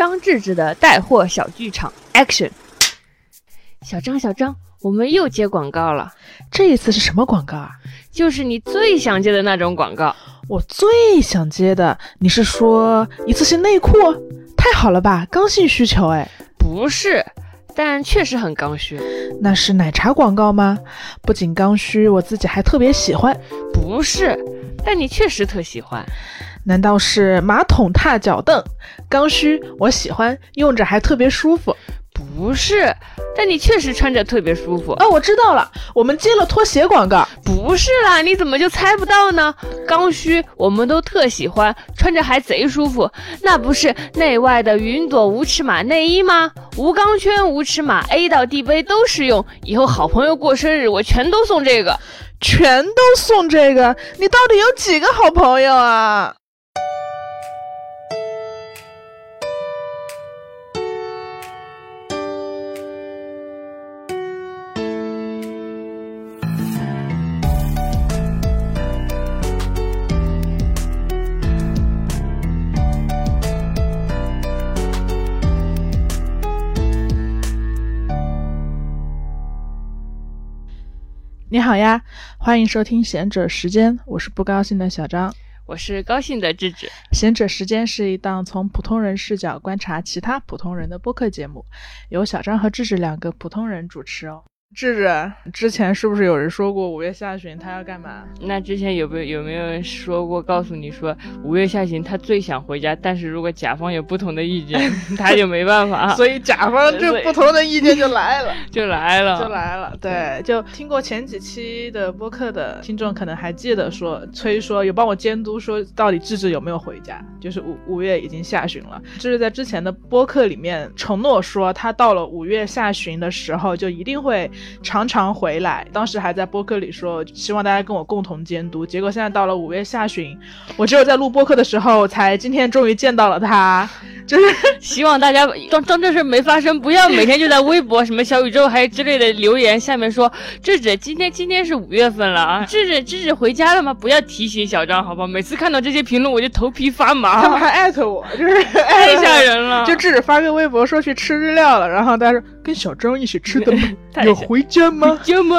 张志志的带货小剧场，Action！小张，小张，我们又接广告了，这一次是什么广告啊？就是你最想接的那种广告。我最想接的，你是说一次性内裤？太好了吧，刚性需求哎。不是，但确实很刚需。那是奶茶广告吗？不仅刚需，我自己还特别喜欢。不是，但你确实特喜欢。难道是马桶踏脚凳？刚需，我喜欢，用着还特别舒服。不是，但你确实穿着特别舒服。哦，我知道了，我们接了拖鞋广告。不是啦，你怎么就猜不到呢？刚需，我们都特喜欢，穿着还贼舒服。那不是内外的云朵无尺码内衣吗？无钢圈，无尺码，A 到 D 杯都适用。以后好朋友过生日，我全都送这个，全都送这个。你到底有几个好朋友啊？你好呀，欢迎收听贤者时间，我是不高兴的小张，我是高兴的智智。贤者时间是一档从普通人视角观察其他普通人的播客节目，由小张和智智两个普通人主持哦。智智，之前是不是有人说过五月下旬他要干嘛？那之前有没有有没有人说过，告诉你说五月下旬他最想回家，但是如果甲方有不同的意见，他就没办法。所以甲方这不同的意见就来了，就来了，就来了。对，就听过前几期的播客的听众可能还记得，说崔说有帮我监督，说到底智智有没有回家？就是五五月已经下旬了，智智在之前的播客里面承诺说，他到了五月下旬的时候就一定会。常常回来，当时还在播客里说希望大家跟我共同监督。结果现在到了五月下旬，我只有在录播客的时候才今天终于见到了他。就是 希望大家当当这事没发生，不要每天就在微博什么小宇宙还之类的留言下面说智智今天今天是五月份了啊，智智智智回家了吗？不要提醒小张好不好？每次看到这些评论我就头皮发麻。他们还艾特我，就是太吓人了。就智智发个微博说去吃日料了，然后他说跟小张一起吃的吗？有回家吗？家吗？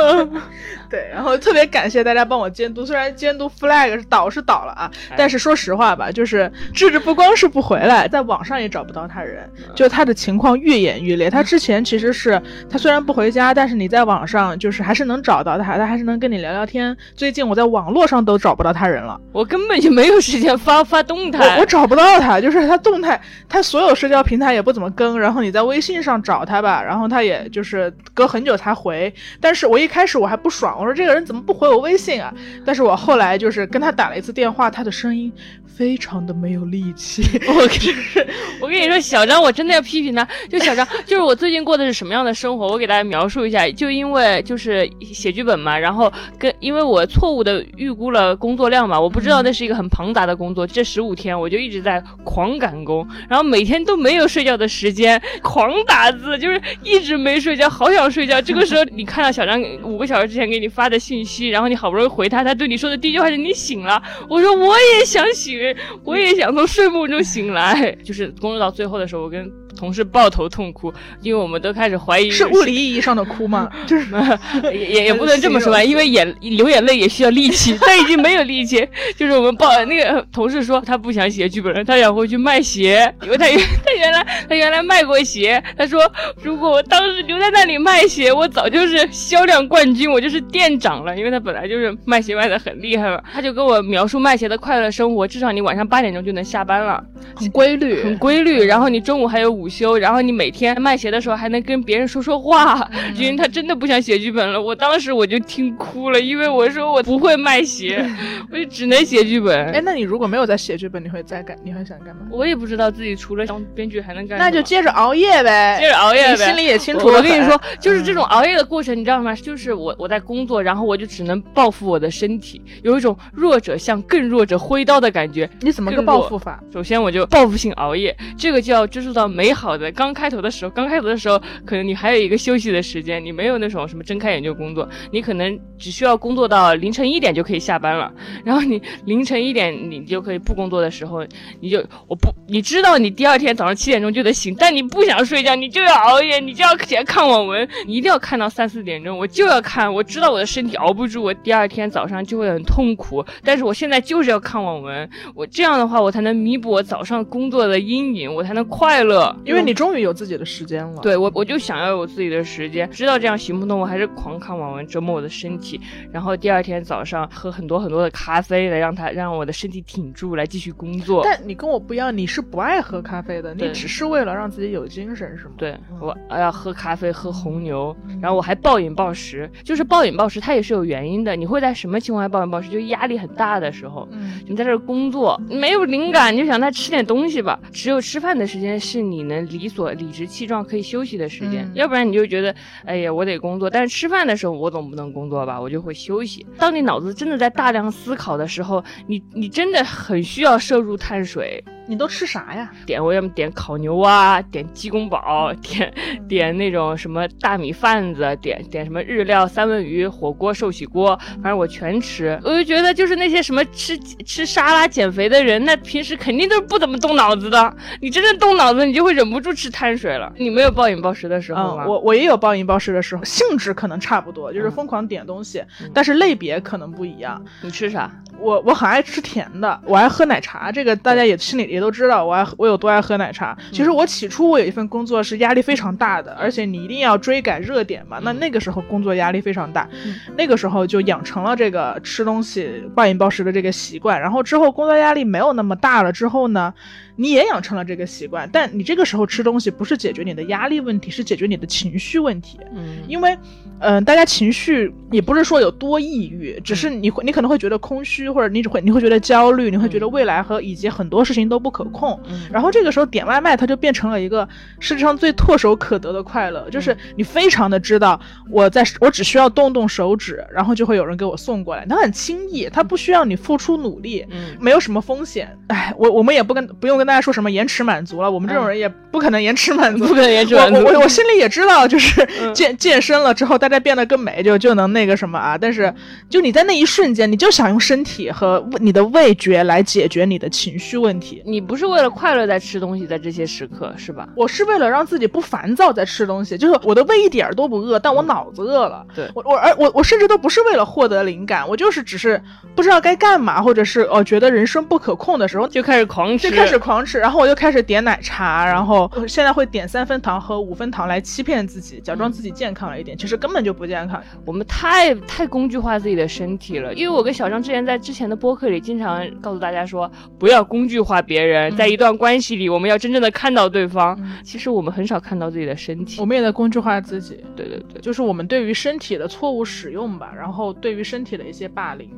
对，然后特别感谢大家帮我监督，虽然监督 flag 是倒是倒了啊，但是说实话吧，就是智智不光是不回来，在网上也找不到他人，就他的情况愈演愈烈。他之前其实是他虽然不回家，但是你在网上就是还是能找到他，他还是能跟你聊聊天。最近我在网络上都找不到他人了，我根本就没有时间发发动态，我找不到他，就是他动态，他所有社交平台也不怎么更，然后你在微信上找他吧，然后他也就是隔很久才回。但是我一开始我还不爽。我说这个人怎么不回我微信啊？但是我后来就是跟他打了一次电话，他的声音非常的没有力气。我跟，我跟你说，小张，我真的要批评他。就小张，就是我最近过的是什么样的生活？我给大家描述一下。就因为就是写剧本嘛，然后跟因为我错误的预估了工作量嘛，我不知道那是一个很庞杂的工作。这十五天我就一直在狂赶工，然后每天都没有睡觉的时间，狂打字，就是一直没睡觉，好想睡觉。这个时候你看到小张五个小时之前给你。发的信息，然后你好不容易回他，他对你说的第一句话是你醒了。我说我也想醒，我也想从睡梦中醒来。就是工作到最后的时候，我跟。同事抱头痛哭，因为我们都开始怀疑是物理意义上的哭吗？就是 也也不能这么说吧，因为眼流眼泪也需要力气，他已经没有力气。就是我们抱那个同事说他不想写剧本了，他想回去卖鞋，因为他原他原来他原来卖过鞋。他说如果我当时留在那里卖鞋，我早就是销量冠军，我就是店长了。因为他本来就是卖鞋卖的很厉害嘛。他就跟我描述卖鞋的快乐生活，至少你晚上八点钟就能下班了，很规律，很规律。然后你中午还有。午休，然后你每天卖鞋的时候还能跟别人说说话，因为他真的不想写剧本了。我当时我就听哭了，因为我说我不会卖鞋，我就只能写剧本。哎，那你如果没有在写剧本，你会在干？你会想干嘛？我也不知道自己除了当编剧还能干。那就接着熬夜呗，接着熬夜呗。心里也清楚。我跟你说，就是这种熬夜的过程，你知道吗？就是我我在工作，然后我就只能报复我的身体，有一种弱者向更弱者挥刀的感觉。你怎么个报复法？首先我就报复性熬夜，这个就要追溯到美。好好的。刚开头的时候，刚开头的时候，可能你还有一个休息的时间，你没有那种什么睁开眼就工作，你可能只需要工作到凌晨一点就可以下班了。然后你凌晨一点你就可以不工作的时候，你就我不你知道你第二天早上七点钟就得醒，但你不想睡觉，你就要熬夜，你就要起来看网文，你一定要看到三四点钟，我就要看，我知道我的身体熬不住，我第二天早上就会很痛苦。但是我现在就是要看网文，我这样的话我才能弥补我早上工作的阴影，我才能快乐，因为你终于有自己的时间了。对我，我就想要有自己的时间，知道这样行不通，我还是狂看网文折磨我的身体，然后第二天早上喝很多很多的咖啡来让它让我的身体挺住，来继续工作。但你跟我不一样，你是不爱喝咖啡的，你只是为了让自己有精神，是吗？对，我要喝咖啡，喝红牛，然后我还暴饮暴食，就是暴饮暴食，它也是有原因的。你会在什么情况下暴饮暴食？就压力很大的时候，嗯你在这工作没有灵感，你就想再吃点东西吧。只有吃饭的时间是你能理所理直气壮可以休息的时间，要不然你就觉得，哎呀，我得工作。但是吃饭的时候我总不能工作吧，我就会休息。当你脑子真的在大量思考的时候，你你真的很需要摄入碳水。你都吃啥呀？点我要么点烤牛蛙，点鸡公煲，点点那种什么大米饭子，点点什么日料三文鱼火锅寿喜锅，反正我全吃。我就觉得就是那些什么吃吃沙拉减肥的人，那平时肯定都是不怎么动脑子的。你真正动脑子，你就会忍不住吃碳水了。你没有暴饮暴食的时候吗？我我也有暴饮暴食的时候，性质可能差不多，就是疯狂点东西，但是类别可能不一样。你吃啥？我我很爱吃甜的，我爱喝奶茶，这个大家也心里也都知道，我爱我有多爱喝奶茶。其实我起初我有一份工作是压力非常大的，而且你一定要追赶热点嘛，那那个时候工作压力非常大，那个时候就养成了这个吃东西暴饮暴食的这个习惯。然后之后工作压力没有那么大了之后呢？你也养成了这个习惯，但你这个时候吃东西不是解决你的压力问题，是解决你的情绪问题。嗯，因为，嗯，大家情绪也不是说有多抑郁，只是你会，你可能会觉得空虚，或者你只会，你会觉得焦虑，你会觉得未来和以及很多事情都不可控。嗯，然后这个时候点外卖，它就变成了一个世界上最唾手可得的快乐，就是你非常的知道，我在我只需要动动手指，然后就会有人给我送过来，它很轻易，它不需要你付出努力，嗯，没有什么风险。哎，我我们也不跟不用跟。大家说什么延迟满足了？我们这种人也不可能延迟满足，不可能延迟满足。我我我心里也知道，就是健健身了之后，大家变得更美，就就能那个什么啊。但是，就你在那一瞬间，你就想用身体和你的味觉来解决你的情绪问题。你不是为了快乐在吃东西，在这些时刻是吧？我是为了让自己不烦躁在吃东西，就是我的胃一点都不饿，但我脑子饿了。对我我而我我甚至都不是为了获得灵感，我就是只是不知道该干嘛，或者是哦觉得人生不可控的时候，就开始狂吃，就开始狂。吃，然后我就开始点奶茶，然后现在会点三分糖和五分糖来欺骗自己，假装自己健康了一点，其实根本就不健康。我们太太工具化自己的身体了，因为我跟小张之前在之前的播客里经常告诉大家说，不要工具化别人，在一段关系里，我们要真正的看到对方。其实我们很少看到自己的身体，我们也在工具化自己。对对对，就是我们对于身体的错误使用吧，然后对于身体的一些霸凌。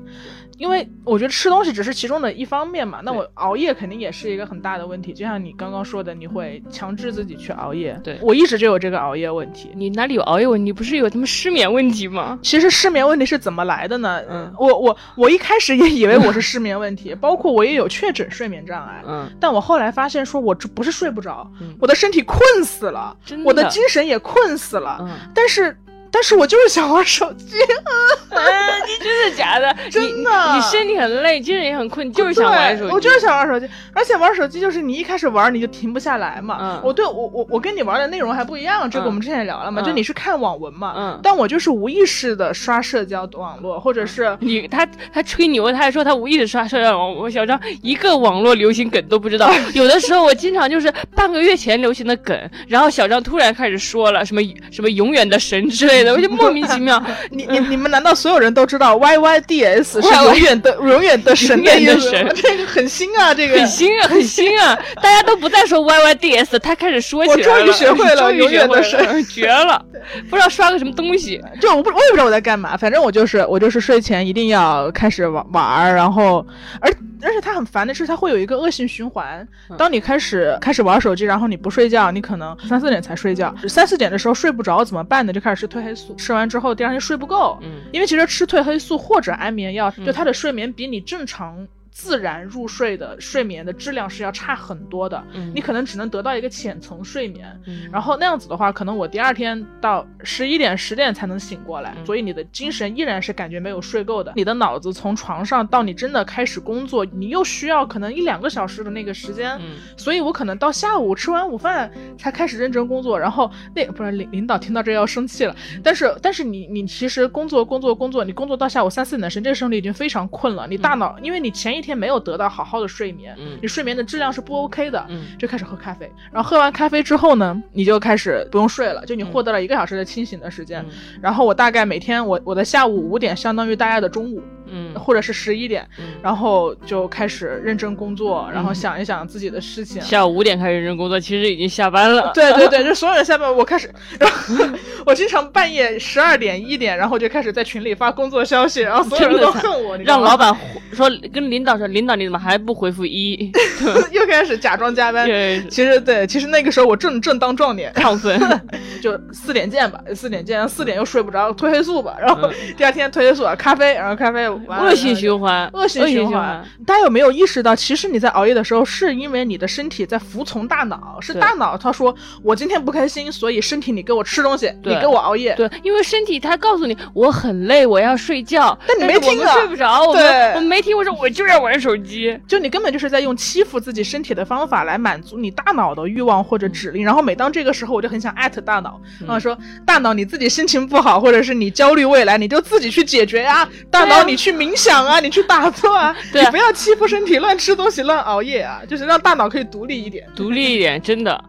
因为我觉得吃东西只是其中的一方面嘛，那我熬夜肯定也是一个很大的问题。就像你刚刚说的，你会强制自己去熬夜。对我一直就有这个熬夜问题。你哪里有熬夜问题？你不是有他妈失眠问题吗？其实失眠问题是怎么来的呢？嗯，我我我一开始也以为我是失眠问题，包括我也有确诊睡眠障碍。嗯，但我后来发现，说我这不是睡不着，我的身体困死了，我的精神也困死了。嗯，但是。但是我就是想玩手机，你真的假的？真的，你身体很累，精神也很困，你就是想玩手机。我就是想玩手机，而且玩手机就是你一开始玩你就停不下来嘛。嗯，我对我我我跟你玩的内容还不一样，这个我们之前也聊了嘛，就你是看网文嘛。嗯，但我就是无意识的刷社交网络，或者是你他他吹牛，他还说他无意识刷社交网络。小张一个网络流行梗都不知道，有的时候我经常就是半个月前流行的梗，然后小张突然开始说了什么什么永远的神之类。我就莫名其妙，你你你们难道所有人都知道 Y Y D S 是永远的永远的神的意思？这个很新啊，这个很新啊，很新啊！大家都不再说 Y Y D S，他开始说起来了。我终于学会了，永远的神，绝了！不知道刷个什么东西，就我不我也不知道我在干嘛，反正我就是我就是睡前一定要开始玩玩，然后而。而且他很烦的是，他会有一个恶性循环。当你开始开始玩手机，然后你不睡觉，你可能三四点才睡觉。三四点的时候睡不着怎么办呢？就开始吃褪黑素。吃完之后第二天睡不够，嗯，因为其实吃褪黑素或者安眠药，就他的睡眠比你正常。自然入睡的睡眠的质量是要差很多的。嗯你可能只能得到一个浅层睡眠，嗯然后那样子的话，可能我第二天到十一点、十点才能醒过来，嗯所以你的精神依然是感觉没有睡够的。你的脑子从床上到你真的开始工作，你又需要可能一两个小时的那个时间，嗯所以我可能到下午吃完午饭才开始认真工作。然后那不是领领导听到这要生气了，但是但是你你其实工作工作工作，你工作到下午三四点的时候，这个时候你已经非常困了，你大脑、因为你前一天没有得到好好的睡眠，嗯。你睡眠的质量是不 OK 的，嗯。就开始喝咖啡，然后喝完咖啡之后呢，你就开始不用睡了，就你获得了一个小时的清醒的时间。嗯。然后我大概每天我我的下午五点相当于大家的中午，嗯或者是十一点，嗯然后就开始认真工作，然后想一想自己的事情。下午五点开始认真工作，其实已经下班了。对对对，就所有人下班，我开始，然后 我经常半夜十二点一点，然后就开始在群里发工作消息，然后所有人都恨我，让老板说跟领导说，领导你怎么还不回复一？又开始假装加班。对，其实对，其实那个时候我正正当壮年，亢奋。就四点见吧，四点见，四点又睡不着，褪黑素吧，然后嗯第二天褪黑素，咖啡，然后咖啡恶性循环，恶性循环。大家有没有意识到，其实你在熬夜的时候，是因为你的身体在服从大脑，是大脑他说我今天不开心，所以身体你给我吃东西，你给我熬夜。对，因为身体它告诉你我很累，我要睡觉，但你没听啊睡不着，我对们我们没听，我说我就要玩手机。就你根本就是在用欺负自己身体的方法来满足你大脑的欲望或者指令，然后每当这个时候，我就很想艾特大脑，嗯然后说大脑你自己心情不好，或者是你焦虑未来，你就自己去解决呀，大脑你去冥想啊，你去打坐啊，你不要欺负身体，乱吃东西，乱熬夜啊，就是让大脑可以独立一点。独立一点，真的。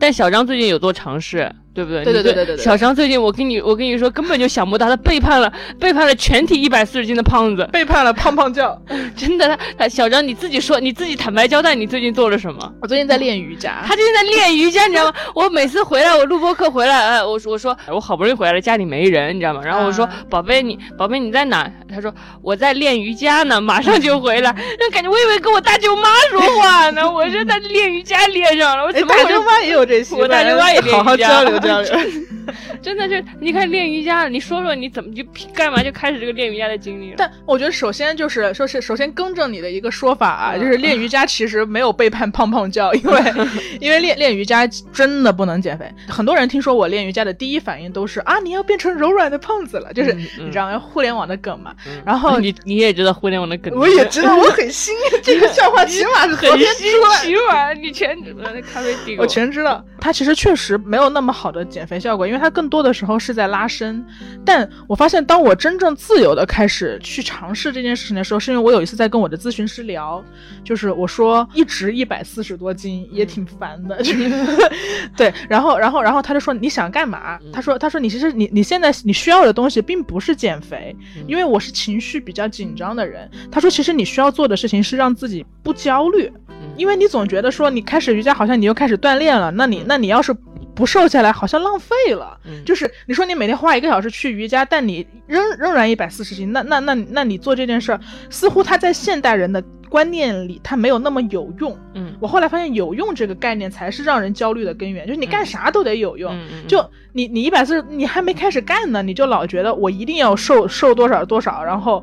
但小张最近有做尝试，对不对？对对对对对对小张最近，我跟你我跟你说，根本就想不到，他 背叛了背叛了全体一百四十斤的胖子，背叛了胖胖教。真的。他他小张你自己说，你自己坦白交代，你最近做了什么？我最近在练瑜伽，他最近在练瑜伽，你知道吗？我每次回来，我录播课回来，哎，我说我说我好不容易回来了，家里没人，你知道吗？然后我说、啊宝贝你宝贝你在哪？他说我在练瑜伽呢，马上就回来。那感觉我以为跟我大舅妈说话呢，我是在练瑜伽练上了，我大舅妈也有这习惯，我大舅妈也练好好交流交流。真的是，你看练瑜伽，你说说你怎么就干嘛就开始这个练瑜伽的经历了？但我觉得首先就是说是首先更正你的一个说法啊，嗯就是练瑜伽其实没有背叛胖胖教，因为 因为练练瑜伽真的不能减肥。很多人听说我练瑜伽的第一反应都是啊，你要变成柔软的胖子了，就是你知道互联网的梗嘛。嗯然后你你也知道互联网的梗，我也知道我很新，这个笑话 起码是昨很天新出来的。奇玩，你全那咖啡底我全知道，它其实确实没有那么好的减肥效果，因为它更多的时候是在拉伸。但我发现，当我真正自由的开始去尝试这件事情的时候，是因为我有一次在跟我的咨询师聊，就是我说一直一百四十多斤也挺烦的，就是 对，然后然后然后他就说你想干嘛？他说他说你其实你你现在你需要的东西并不是减肥，因为我是情绪比较紧张的人。他说其实你需要做的事情是让自己不焦虑。因为你总觉得说你开始瑜伽，好像你又开始锻炼了，那你那你要是不瘦下来，好像浪费了。嗯就是你说你每天花一个小时去瑜伽，但你仍仍然一百四十斤，那那那那你做这件事儿，似乎它在现代人的观念里，它没有那么有用。嗯我后来发现，有用这个概念才是让人焦虑的根源，就是你干啥都得有用。就你你一百四十，你还没开始干呢，你就老觉得我一定要瘦瘦多少多少，然后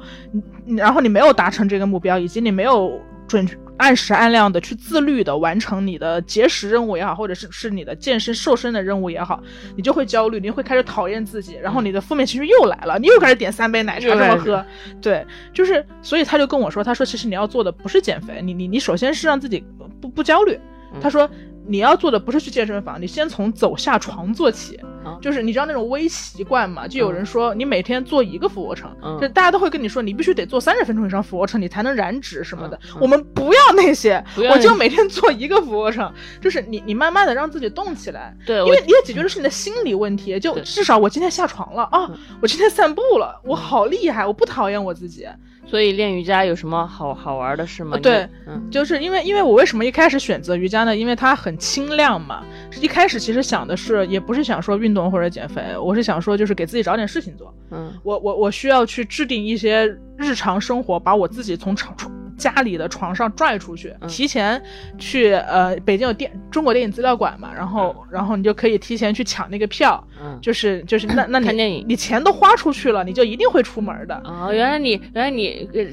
你然后你没有达成这个目标，以及你没有准按时按量的去自律的完成你的节食任务也好，或者是是你的健身瘦身的任务也好，你就会焦虑，你会开始讨厌自己，然后你的负面情绪又来了，你又开始点三杯奶茶这么喝，对，就是所以他就跟我说，他说其实你要做的不是减肥，你你你首先是让自己不不焦虑，他说。你要做的不是去健身房，你先从走下床做起，啊就是你知道那种微习惯嘛？就有人说你每天做一个俯卧撑，嗯就大家都会跟你说你必须得做三十分钟以上俯卧撑，你才能燃脂什么的。我们不要那些，我就每天做一个俯卧撑，就是你 你慢慢的让自己动起来，对，因为你也解决的是你的心理问题。就至少我今天下床了啊，我今天散步了，我好厉害，我不讨厌我自己。所以练瑜伽有什么好好玩的事吗？呃对，嗯就是因为因为我为什么一开始选择瑜伽呢？因为它很轻量嘛。一开始其实想的是，也不是想说运动或者减肥，我是想说就是给自己找点事情做。嗯我我我需要去制定一些日常生活，把我自己从床床家里的床上拽出去，嗯提前去呃北京有电中国电影资料馆嘛，然后、然后你就可以提前去抢那个票，嗯。就是就是那那 你看电影你钱都花出去了，你就一定会出门的。哦，原来你原来你呃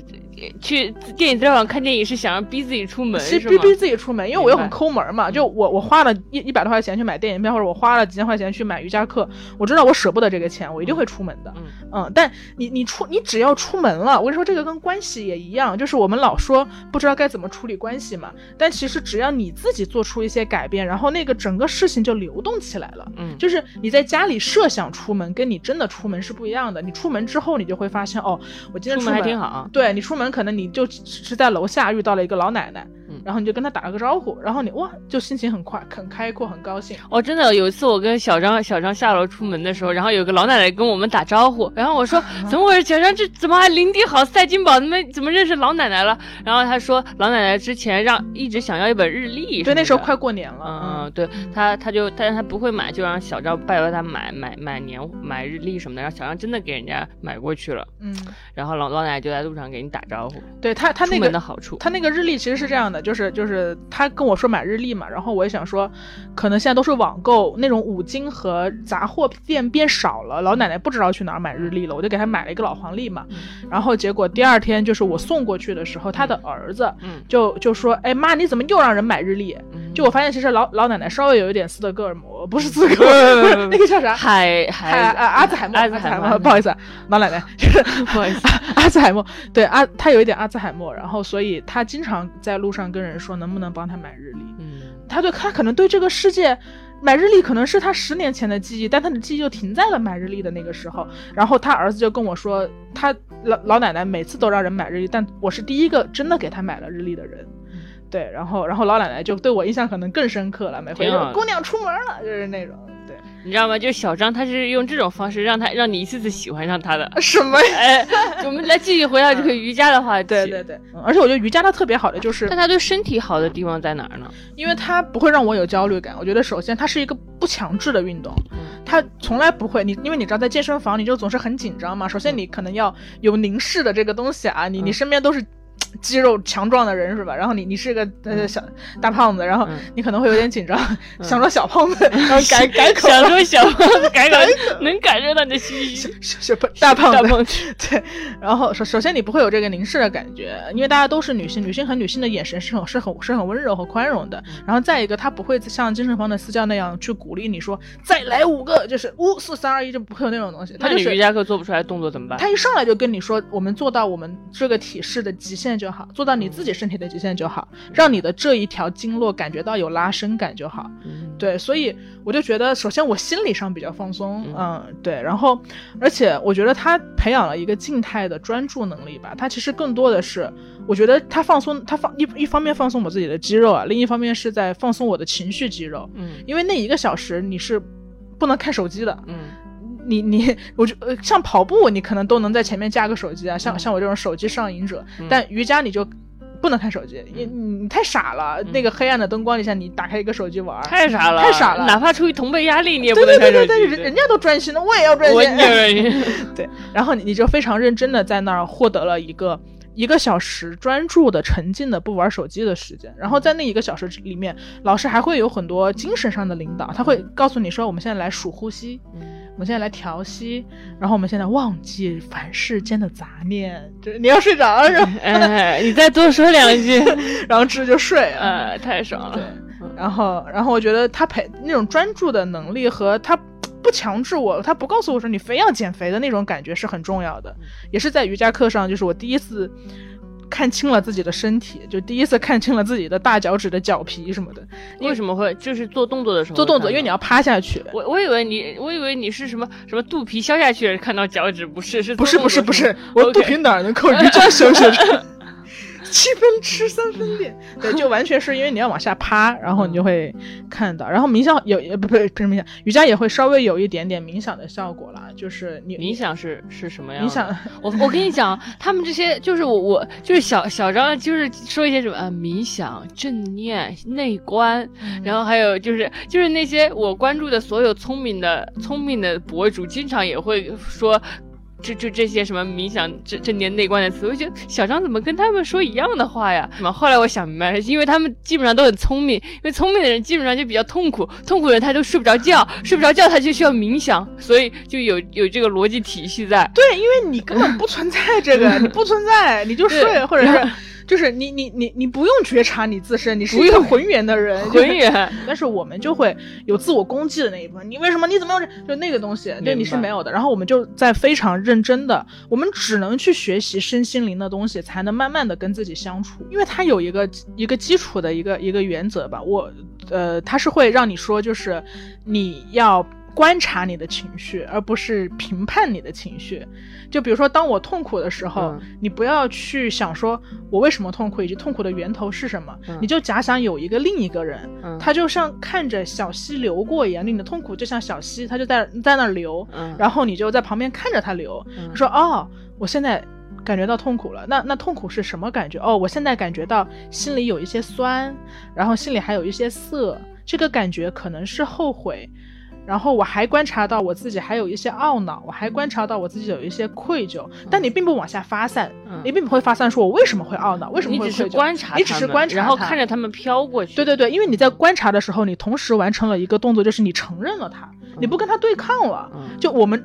去电影资料馆看电影是想要逼自己出门，是？逼逼自己出门，因为我又很抠门嘛。就我我花了一一百多块钱去买电影票，或者我花了几千块钱去买瑜伽课，我知道我舍不得这个钱，我一定会出门的。嗯嗯，但你你出你只要出门了，我跟你说这个跟关系也一样，就是我们老说不知道该怎么处理关系嘛，但其实只要你自己做出一些改变，然后那个整个事情就流动起来了。嗯，就是你在家里设想出门，跟你真的出门是不一样的。你出门之后，你就会发现，哦，我今天出出门还挺好。对你出门可能你就只是在楼下遇到了一个老奶奶，嗯然后你就跟她打了个招呼，然后你哇就心情很快很开阔很高兴。哦，真的有一次我跟小张小张下楼出门的时候，然后有个老奶奶跟我们打招呼，然后我说怎么回事？小张这怎么还林地好赛金宝？怎么怎么认识老奶奶了？然后她说老奶奶之前让一直想要一本日历，对，那时候快。过年了，嗯，对她她就，但是他不会买，就让小张拜托她买买买年买日历什么的，然后小张真的给人家买过去了，嗯，然后老老奶奶就在路上给你打招呼，对他他那个的好处，他那个日历其实是这样的，就是就是他跟我说买日历嘛，然后我也想说，可能现在都是网购，那种五金和杂货店变少了，老奶奶不知道去哪儿买日历了，我就给她买了一个老黄历嘛，然后结果第二天就是我送过去的时候，他的儿子嗯，就就说，哎妈，你怎么又让人买日历？嗯。就我发现其实老老奶奶稍微有一点斯德哥尔摩，不是斯德哥尔摩，不是 那个叫啥？海海阿兹海默，阿阿兹海默，兹海默，不好意思啊，老奶奶，就是 不好意思，阿兹海默，对阿他有一点阿兹海默，然后所以他经常在路上跟人说能不能帮他买日历，嗯他对他可能对这个世界。买日历可能是他十年前的记忆，但他的记忆就停在了买日历的那个时候。然后他儿子就跟我说，他老老奶奶每次都让人买日历，但我是第一个真的给他买了日历的人。对，然后然后老奶奶就对我印象可能更深刻了，每回就姑娘出门了，就是那种。对，你知道吗？就是小张，他是用这种方式让他让你一次次喜欢上他的。什么呀？哎，我们来继续回到这个瑜伽的话题。对对对，嗯而且我觉得瑜伽它特别好的就是但，它对身体好的地方在哪儿呢？因为它不会让我有焦虑感。我觉得首先它是一个不强制的运动，嗯它从来不会你，因为你知道在健身房你就总是很紧张嘛。首先你可能要有凝视的这个东西啊，你你嗯身边都是。肌肉强壮的人是吧？然后你你是个呃小大胖子，然后嗯你可能会有点紧张，想说小胖子，然后改改口，想说小胖子改口，能感受到你的心虚。小小不大胖子，大胖子，对，然后首首先你不会有这个凝视的感觉，因为大家都是女性，女性和女性的眼神是很是很是很温柔和宽容的。然后再一个，他不会像精神方的私教那样去鼓励你说再来五个，就是五四三二一，就不会有那种东西。他就是瑜伽课做不出来动作怎么办？他一上来就跟你说，我们做到我们这个体式的极限就好，做到你自己身体的极限就好，让你的这一条经络感觉到有拉伸感就好。嗯，对，所以我就觉得，首先我心理上比较放松，嗯嗯，对，然后而且我觉得他培养了一个静态的专注能力吧，他其实更多的是，我觉得他放松，他放一一方面放松我自己的肌肉啊，另一方面是在放松我的情绪肌肉，嗯因为那一个小时你是不能看手机的，嗯你你，我就呃，像跑步，你可能都能在前面架个手机啊，像嗯像我这种手机上瘾者，嗯但瑜伽你就不能看手机，你你你太傻了，那个黑暗的灯光底下，你打开一个手机玩儿，太傻了，太傻了哪怕出于同辈压力，你也不对能看手对对对对，对。人人家都专心的，我也要专心我也专心。对，然后你你就非常认真的在那儿获得了一个一个小时专注的、沉浸的不玩手机的时间。然后在那一个小时里面，老师还会有很多精神上的领导，他会告诉你说，我们现在来数呼吸，我们现在来调息，然后我们现在忘记凡世间的杂念。就是你要睡着了，然 后哎，你再多说两句，然后吃就睡了。呃，太爽对了。，然后，然后我觉得他陪那种专注的能力和他不强制我，他不告诉我说你非要减肥的那种感觉是很重要的，也是在瑜伽课上，就是我第一次看清了自己的身体，就第一次看清了自己的大脚趾的脚皮什么的。为什么会就是做动作的时候做动作，因为你要趴下去。我我以为你，我以为你是什么什么肚皮削下去看到脚趾，不是是不是不是不是，我肚皮哪儿能靠瑜伽修学着？七分吃三分练，对，就完全是因为你要往下趴，然后你就会看到，然后冥想有也不不不是冥想，瑜伽也会稍微有一点点冥想的效果啦，就是你冥想是是什么样的？冥想，我我跟你讲，他们这些就是我我就是小小张，就是说一些什么啊冥想、正念、内观，然后还有就是就是那些我关注的所有聪明的聪明的博主，经常也会说。就就这些什么冥想、正正念、内观的词，我觉得小张怎么跟他们说一样的话呀？什么？后来我想明白了，因为他们基本上都很聪明，因为聪明的人基本上就比较痛苦，痛苦的人他都睡不着觉，睡不着觉他就需要冥想，所以就有有这个逻辑体系在。对，因为你根本不存在这个，你不存在，你就睡，或者是。就是你你你你不用觉察你自身，你是一个浑圆的人，浑圆。但是我们就会有自我攻击的那一部分。你为什么？你怎么用？就那个东西，对你是没有的。然后我们就在非常认真的，我们只能去学习身心灵的东西，才能慢慢的跟自己相处。因为它有一个一个基础的一个一个原则吧。我呃，它是会让你说，就是你要。观察你的情绪，而不是评判你的情绪。就比如说，当我痛苦的时候，你不要去想说我为什么痛苦，以及痛苦的源头是什么。你就假想有一个另一个人，他就像看着小溪流过一样，你的痛苦就像小溪，他就在在那流，然后你就在旁边看着他流。说哦，我现在感觉到痛苦了。那那痛苦是什么感觉？哦，我现在感觉到心里有一些酸，然后心里还有一些涩，这个感觉可能是后悔。然后我还观察到我自己还有一些懊恼，我还观察到我自己有一些愧疚，但你并不往下发散，你并不会发散说我为什么会懊恼，为什么会愧疚？你只是观察，你只是观察，然后看着他们飘过去。对对对，因为你在观察的时候，你同时完成了一个动作，就是你承认了他，你不跟他对抗了。就我们。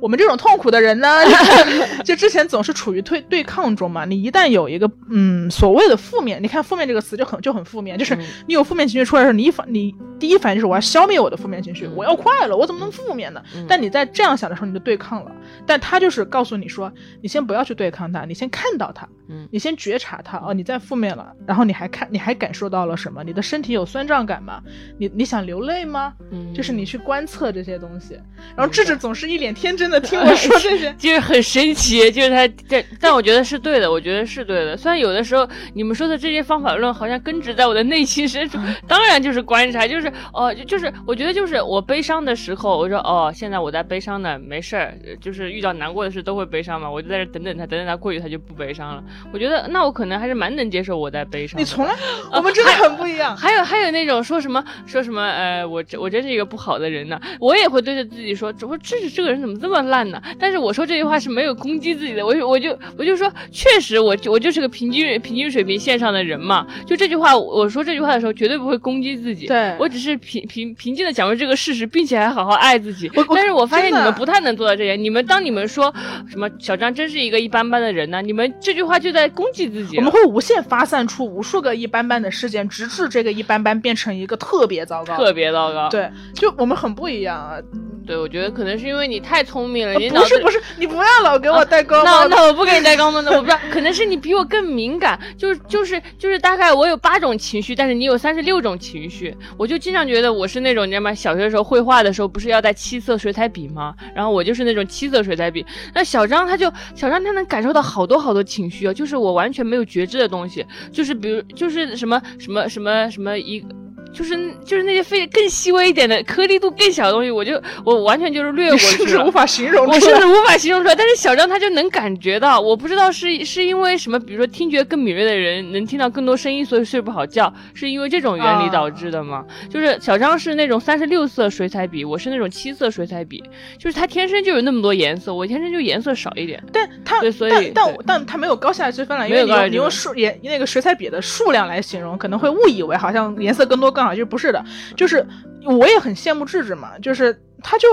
我们这种痛苦的人呢，就之前总是处于对对抗中嘛。你一旦有一个嗯所谓的负面，你看负面这个词就很就很负面，就是你有负面情绪出来的时候，你一反你第一反应就是我要消灭我的负面情绪，我要快乐，我怎么能负面呢？但你在这样想的时候，你就对抗了。但他就是告诉你说，你先不要去对抗他，你先看到他，你先觉察它哦，你在负面了，然后你还看你还感受到了什么？你的身体有酸胀感吗？你你想流泪吗？嗯就是你去观测这些东西。然后智智总是一脸天真。的听我说这些，就是很神奇，就是他这，但我觉得是对的，我觉得是对的。虽然有的时候你们说的这些方法论好像根植在我的内心深处，当然就是观察，就是哦，就是我觉得就是我悲伤的时候，我说哦，现在我在悲伤呢，没事儿，就是遇到难过的事都会悲伤嘛，我就在这等等他，等等他过去，他就不悲伤了。我觉得那我可能还是蛮能接受我在悲伤。你从来，我们真的很不一样。还有还有那种说什么说什么呃，我我真是一个不好的人呢，我也会对着自己说，我这这个人怎么这么。烂呢，但是我说这句话是没有攻击自己的，我我就我就说，确实我我就是个平均平均水平线上的人嘛，就这句话，我说这句话的时候绝对不会攻击自己，对我只是平平平静的讲述这个事实，并且还好好爱自己。但是我发现你们不太能做到这些，你们当你们说什么小张真是一个一般般的人呢，你们这句话就在攻击自己。我们会无限发散出无数个一般般的事件，直至这个一般般变成一个特别糟糕，特别糟糕。对，就我们很不一样啊。对，我觉得可能是因为你太聪明了。你不是不是，你不要老给我戴高帽。那那我不给你戴高帽的，我不知道，可能是你比我更敏感。就是就是就是，大概我有八种情绪，但是你有三十六种情绪。我就经常觉得我是那种，你知道吗？小学的时候绘画的时候不是要带七色水彩笔吗？然后我就是那种七色水彩笔。那小张他就小张他能感受到好多好多情绪啊，就是我完全没有觉知的东西，就是比如就是什么什么什么什么一。就是就是那些非更细微一点的颗粒度更小的东西，我就我完全就是略过去了，甚至无法形容，我甚至无法形容出来。但是小张他就能感觉到，我不知道是是因为什么，比如说听觉更敏锐的人能听到更多声音，所以睡不好觉，是因为这种原理导致的吗？就是小张是那种三十六色水彩笔，我是那种七色水彩笔，就是他天生就有那么多颜色，我天生就颜色少一点。但他对，所以但但他没有高下之分了，因为你用数颜那个水彩笔的数量来形容，可能会误以为好像颜色更多。更好，就不是的，就是我也很羡慕智智嘛，就是他就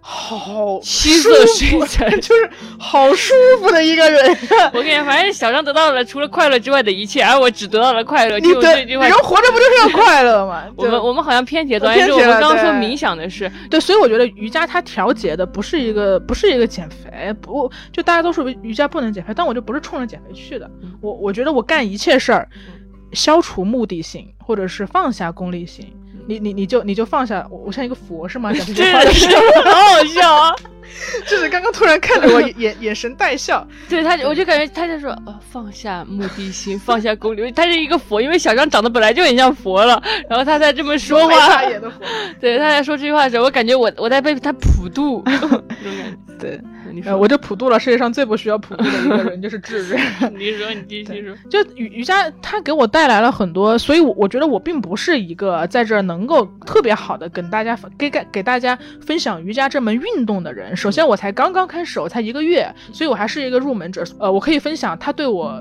好七色水彩，就是好舒服的一个人。我跟你讲，反正小张得到了除了快乐之外的一切，而我只得到了快乐。你这句话，人活着不就是要快乐吗？我们我们好像偏题了，是我们刚刚说冥想的事。对，所以我觉得瑜伽它调节的不是一个不是一个减肥，不就大家都说瑜伽不能减肥，但我就不是冲着减肥去的。我我觉得我干一切事儿。消除目的性，或者是放下功利性，你你你就你就放下我，我像一个佛是吗？讲 这是好好笑啊！就是刚刚突然看着我 眼眼神带笑，对他我就感觉他就说呃放下目的心，放下功利，他是一个佛，因为小张长得本来就很像佛了，然后他在这么说话，对他在说这句话的时候，我感觉我我在被他普渡。对，你说，呃我就普渡了世界上最不需要普渡的一个人，就是智人。你说，你继续说。就瑜瑜伽，它给我带来了很多，所以我我觉得我并不是一个在这儿能够特别好的跟大家给给给大家分享瑜伽这门运动的人。首先，我才刚刚开始，我才一个月，所以我还是一个入门者。呃，我可以分享他对我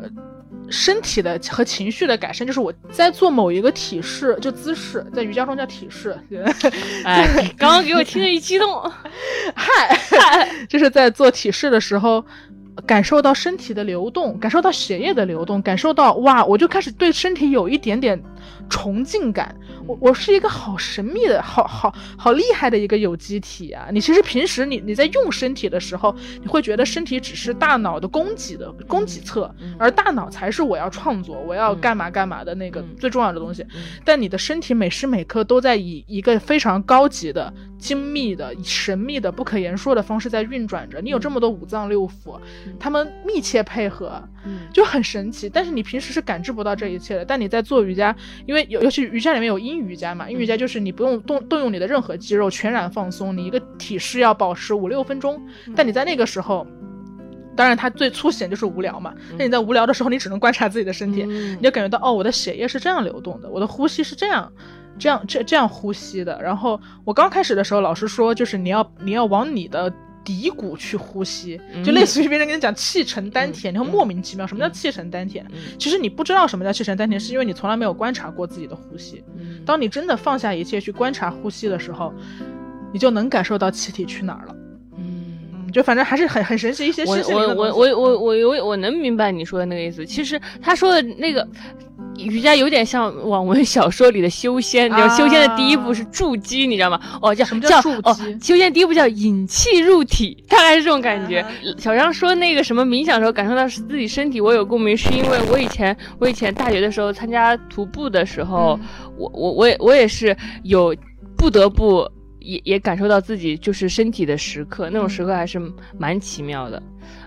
身体的和情绪的改善，就是我在做某一个体式，就姿势，在瑜伽中叫体式。哎，刚刚给我听着一激动，嗨，就是在做体式的时候。感受到身体的流动，感受到血液的流动，感受到哇，我就开始对身体有一点点崇敬感。我我是一个好神秘的、好好好厉害的一个有机体啊！你其实平时你你在用身体的时候，你会觉得身体只是大脑的供给的供给侧，而大脑才是我要创作、我要干嘛干嘛的那个最重要的东西。但你的身体每时每刻都在以一个非常高级的、精密的、神秘的、不可言说的方式在运转着。你有这么多五脏六腑。他们密切配合，就很神奇。但是你平时是感知不到这一切的。但你在做瑜伽，因为尤尤其瑜伽里面有阴瑜伽嘛，阴瑜伽就是你不用动动用你的任何肌肉，全然放松，你一个体式要保持五六分钟。但你在那个时候，当然它最粗显就是无聊嘛。那你在无聊的时候，你只能观察自己的身体，你就感觉到哦，我的血液是这样流动的，我的呼吸是这样，这样这这样呼吸的。然后我刚开始的时候，老师说就是你要你要往你的。骶骨去呼吸就类似于别人跟你讲气沉丹田你会莫名其妙什么叫气沉丹田？其实你不知道什么叫气沉丹田是因为你从来没有观察过自己的呼吸。当你真的放下一切去观察呼吸的时候你就能感受到气体去哪儿了。嗯。就反正还是很很神奇一些事情我我我我我我能明白你说的那个意思。其实他说的那个瑜伽有点像网文小说里的修仙，你知道修仙的第一步是筑基，你知道吗？哦，叫什么叫筑基？哦，修仙第一步叫引气入体，大概是这种感觉。小张说那个什么冥想的时候感受到是自己身体，我有共鸣，是因为我以前我以前大学的时候参加徒步的时候，我我我也我也是有不得不也也感受到自己就是身体的时刻，那种时刻还是蛮奇妙的。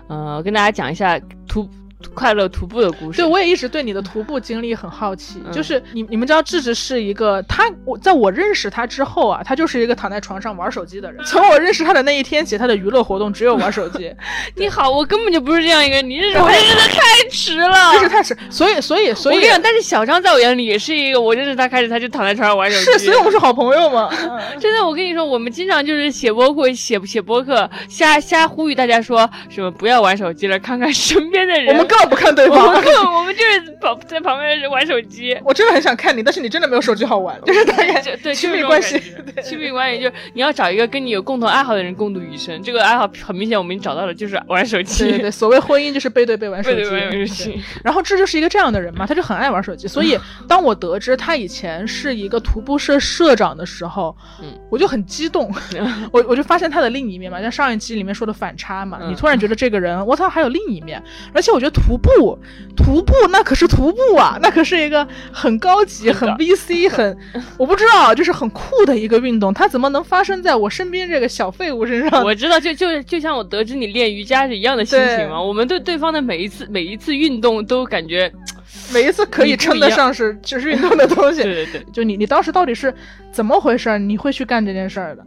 呃，跟大家讲一下徒。快乐徒步的故事，对我也一直对你的徒步经历很好奇。就是你你们知道，智智是一个他，我在我认识他之后啊，他就是一个躺在床上玩手机的人。从我认识他的那一天起，他的娱乐活动只有玩手机。你好，我根本就不是这样一个，你认识我认识的太迟了，认识太迟。所以所以所以，我跟你讲，但是小张在我眼里也是一个，我认识他开始他就躺在床上玩手机。是，所以我们是好朋友嘛。真的，我跟你说，我们经常就是写播客写写播客，瞎瞎呼吁大家说什么不要玩手机了，看看身边的人。我们更不看对方。我们就是跑在旁边玩手机。我真的很想看你，但是你真的没有手机好玩，就是大概对亲密关系，亲密关系就是你要找一个跟你有共同爱好的人共度余生。这个爱好很明显，我们已经找到了，就是玩手机。对对对，所谓婚姻就是 背对背玩手机。然后这就是一个这样的人嘛，他就很爱玩手机。所以当我得知他以前是一个徒步社社长的时候，我就很激动。我我就发现他的另一面嘛，像上一期里面说的反差嘛，你突然觉得这个人，我操，还有另一面。而且我觉得徒步。徒步那可是徒步啊，那可是一个很高级、很 VC、很我不知道，就是很酷的一个运动。它怎么能发生在我身边这个小废物身上？我知道，就就就像我得知你练瑜伽是一样的心情嘛。我们对对方的每一次每一次运动都感觉，每一次可以称得上是就是运动的东西。对对对，就你你当时到底是怎么回事？你会去干这件事儿的？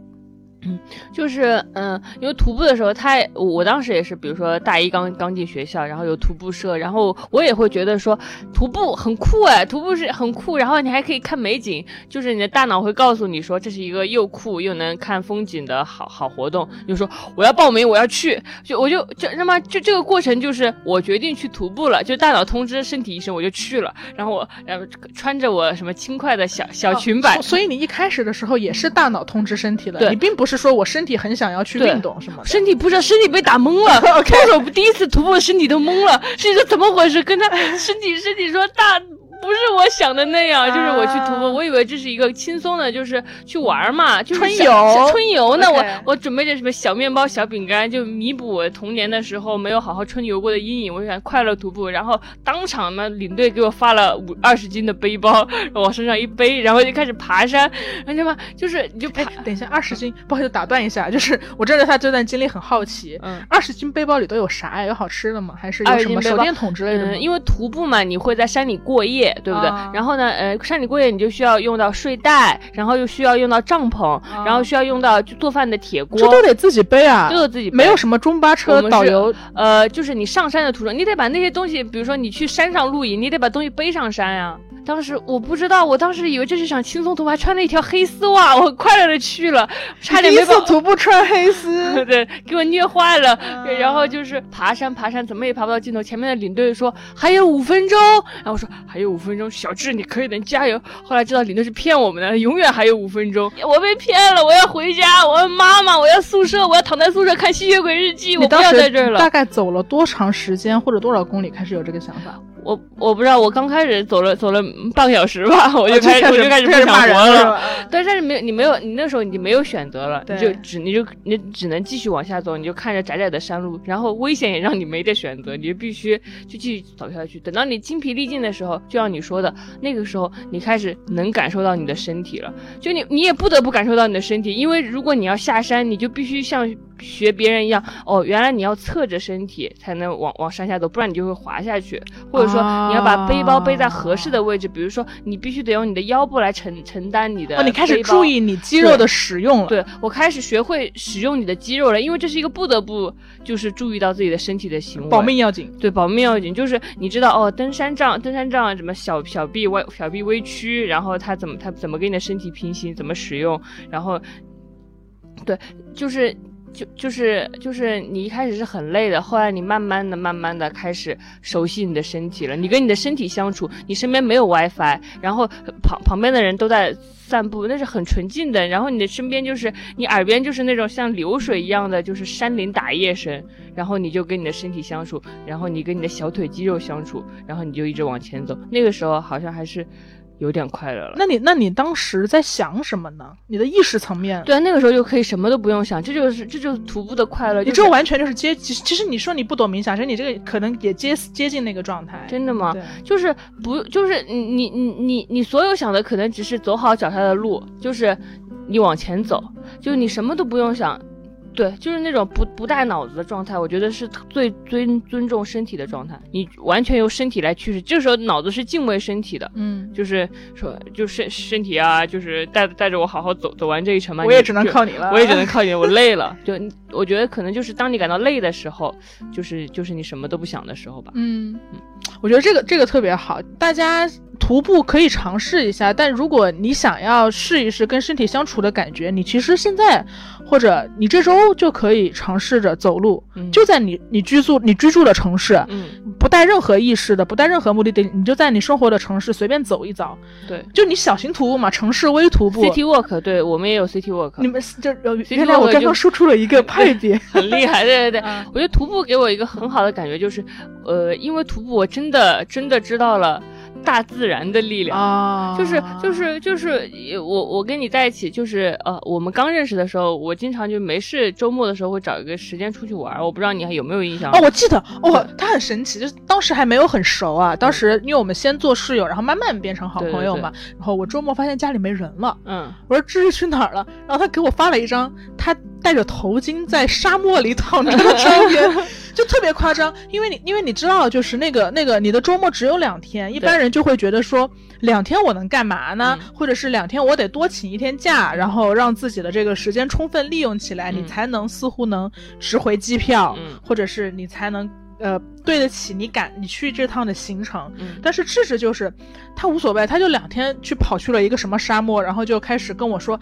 嗯，就是嗯，因为徒步的时候，他我当时也是，比如说大一刚刚进学校，然后有徒步社，然后我也会觉得说徒步很酷哎，徒步是很酷，然后你还可以看美景，就是你的大脑会告诉你说这是一个又酷又能看风景的好好活动，就说我要报名，我要去，就我就就那么就这个过程就是我决定去徒步了，就大脑通知身体医生，我就去了，然后我然后穿着我什么轻快的小小裙摆，所以你一开始的时候也是大脑通知身体的，你并不是。说我身体很想要去运动，是吗？身体不知道，身体被打懵了。开始我第一次徒步，身体都懵了，是一个怎么回事？跟他身体身体说大。不是我想的那样，就是我去徒步，我以为这是一个轻松的，就是去玩嘛，就是春游。春游呢，我我准备点什么小面包、小饼干，就弥补我童年的时候没有好好春游过的阴影。我想快乐徒步，然后当场呢，领队给我发了五二十斤的背包，往身上一背，然后就开始爬山。你知道吗？就是你就爬。等一下，二十斤，不好意思打断一下，就是我知道他这段经历很好奇。嗯，二十斤背包里都有啥呀？有好吃的吗？还是有什么手电筒之类的？因为徒步嘛，你会在山里过夜。对不对？啊然后呢，呃，山里过夜你就需要用到睡袋，然后又需要用到帐篷，然后需要用到就做饭的铁锅，这都得自己背啊，都得自己背没有什么中巴车导游呃，就是你上山的途中，你得把那些东西，比如说你去山上露营，你得把东西背上山呀。当时我不知道，我当时以为这是场轻松徒步，还穿了一条黑丝袜，我很快乐的去了，差点没把次徒步穿黑丝，对，给我虐坏了。嗯然后就是爬山，爬山怎么也爬不到尽头。前面的领队说还有五分钟，然后我说还有五分钟，小智你可以的，加油。后来知道领队是骗我们的，永远还有五分钟。我被骗了，我要回家，我要妈妈，我要宿舍，我要躺在宿舍看吸血鬼日记，我不要在这儿了。大概走了多长时间或者多少公里开始有这个想法？我我不知道，我刚开始走了走了半个小时吧，我就开始、哦我就开始不想骂人活了。但是没有你没有你那时候你没有选择了，你就只你就你只能继续往下走，你就看着窄窄的山路，然后危险也让你没得选择，你就必须就继续走下去。等到你精疲力尽的时候，就像你说的，那个时候你开始能感受到你的身体了，就你你也不得不感受到你的身体，因为如果你要下山，你就必须像学别人一样，哦，原来你要侧着身体才能往往山下走，不然你就会滑下去，或者说你要把背包背在合适的位置，比如说你必须得用你的腰部来承承担你的哦，你开始注意你肌肉的使用了。对我开始学会使用你的肌肉了，因为这是一个不得不就是注意到自己的身体的行为，保命要紧。对保命要紧，就是你知道哦，登山杖登山杖什么小小臂歪小臂微屈，然后它怎么它怎么跟你的身体平行，怎么使用，然后对，就是。就就是就是你一开始是很累的，后来你慢慢的、慢慢的开始熟悉你的身体了。你跟你的身体相处，你身边没有 WiFi，然后旁旁边的人都在散步，那是很纯净的。然后你的身边就是你耳边就是那种像流水一样的，就是山林打叶声。然后你就跟你的身体相处，然后你跟你的小腿肌肉相处，然后你就一直往前走。那个时候好像还是有点快乐了。那你那你当时在想什么呢？你的意识层面，对啊，那个时候就可以什么都不用想，这就是这就是徒步的快乐。就是你这完全就是接，其实其实你说你不懂冥想，其实你这个可能也接接近那个状态。真的吗？对，就是不就是你你你你你所有想的可能只是走好脚下的路，就是你往前走，就是你什么都不用想。对，就是那种不不带脑子的状态，我觉得是最尊尊重身体的状态。你完全由身体来驱使，这时候脑子是敬畏身体的，嗯，就是说，就身身体啊，就是带带着我好好走走完这一程嘛。我也只能靠你了。我也只能靠你，我累了。就我觉得可能就是当你感到累的时候，就是就是你什么都不想的时候吧。嗯，我觉得这个这个特别好，大家徒步可以尝试一下，但如果你想要试一试跟身体相处的感觉，你其实现在或者你这周就可以尝试着走路，嗯就在你你居住你居住的城市，嗯，不带任何意识的，不带任何目的地，你就在你生活的城市随便走一遭，对。就你小型徒步嘛，城市微徒步。City Walk，对我们也有 City Walk，你们这原来我刚刚输出了一个派别，很厉害，对对对。啊我觉得徒步给我一个很好的感觉，就是，呃，因为徒步我真的真的知道了大自然的力量。啊，就是就是就是也我我跟你在一起，就是呃，我们刚认识的时候，我经常就没事，周末的时候会找一个时间出去玩儿。我不知道你还有没有印象？哦，我记得哦，他很神奇，就是当时还没有很熟啊。当时因为我们先做室友，然后慢慢变成好朋友嘛。然后我周末发现家里没人了，嗯，我说这是去哪儿了？然后他给我发了一张他戴着头巾在沙漠里躺着的照片，就特别夸张。因为你因为你知道，就是那个那个你的周末只有两天，一般人就会觉得说两天我能干嘛呢？嗯或者是两天我得多请一天假，然后让自己的这个时间充分利用起来，嗯你才能似乎能值回机票，嗯或者是你才能呃对得起你赶你去这趟的行程。嗯但是智智就是他无所谓，他就两天去跑去了一个什么沙漠，然后就开始跟我说。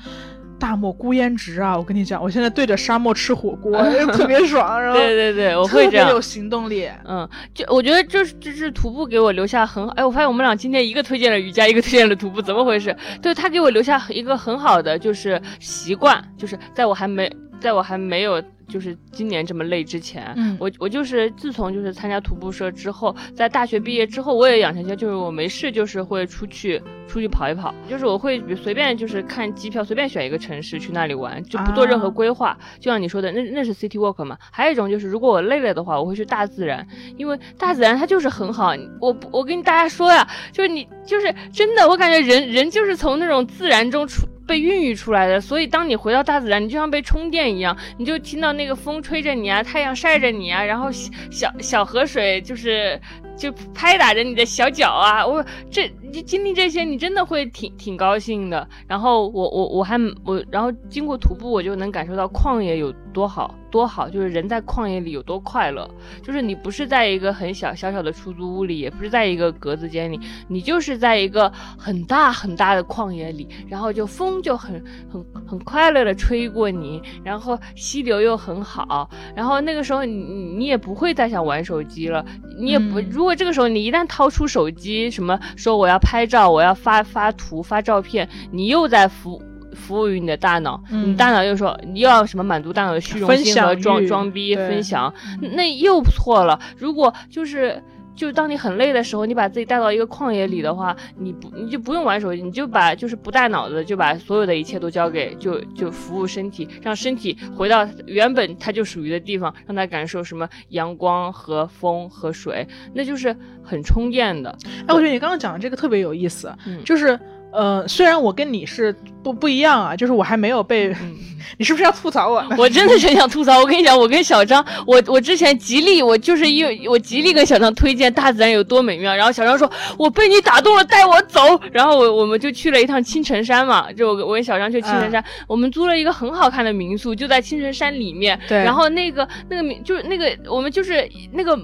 大漠孤烟直啊！我跟你讲，我现在对着沙漠吃火锅，特别爽，然后对对对，我会这样特别有。行动力。嗯，就我觉得这是这是徒步给我留下很好，哎，我发现我们俩今天一个推荐了瑜伽，一个推荐了徒步，怎么回事？对他给我留下一个很好的就是习惯，就是在我还没在我还没有就是今年这么累之前，嗯我我就是自从就是参加徒步社之后，在大学毕业之后，我也养成习惯，就是我没事就是会出去出去跑一跑，就是我会随便就是看机票，随便选一个城市去那里玩，就不做任何啊规划。就像你说的，那那是 city walk 嘛。还有一种就是，如果我累了的话，我会去大自然，因为大自然它就是很好。我我跟大家说呀，就是你就是真的，我感觉人人就是从那种自然中出。被孕育出来的，所以当你回到大自然，你就像被充电一样，你就听到那个风吹着你啊，太阳晒着你啊，然后小小小河水就是就拍打着你的小脚啊，我这你经历这些，你真的会挺挺高兴的。然后我我我还我，然后经过徒步，我就能感受到旷野有多好。多好，就是人在旷野里有多快乐。就是你不是在一个很小小小的出租屋里，也不是在一个格子间里，你就是在一个很大很大的旷野里，然后就风就很很很快乐的吹过你，然后溪流又很好，然后那个时候你你也不会再想玩手机了，你也不如果这个时候你一旦掏出手机，什么说我要拍照，我要发发图发照片，你又在服。服务于你的大脑，你大脑又说你要什么满足大脑的虚荣心和装装逼分享，那又错了。如果就是就当你很累的时候，你把自己带到一个旷野里的话，你不你就不用玩手机，你就把就是不带脑子，就把所有的一切都交给就就服务身体，让身体回到原本它就属于的地方，让它感受什么阳光和风和水，那就是很充电的。哎，我觉得你刚刚讲的这个特别有意思，就是。呃，虽然我跟你是不不一样啊，就是我还没有被，你是不是要吐槽我？我真的很想吐槽。我跟你讲，我跟小张，我我之前极力，我就是因为我极力跟小张推荐大自然有多美妙，然后小张说，我被你打动了，带我走。然后我我们就去了一趟青城山嘛，就我我跟小张去青城山，我们租了一个很好看的民宿，就在青城山里面。对。然后那个那个民就是那个我们就是那个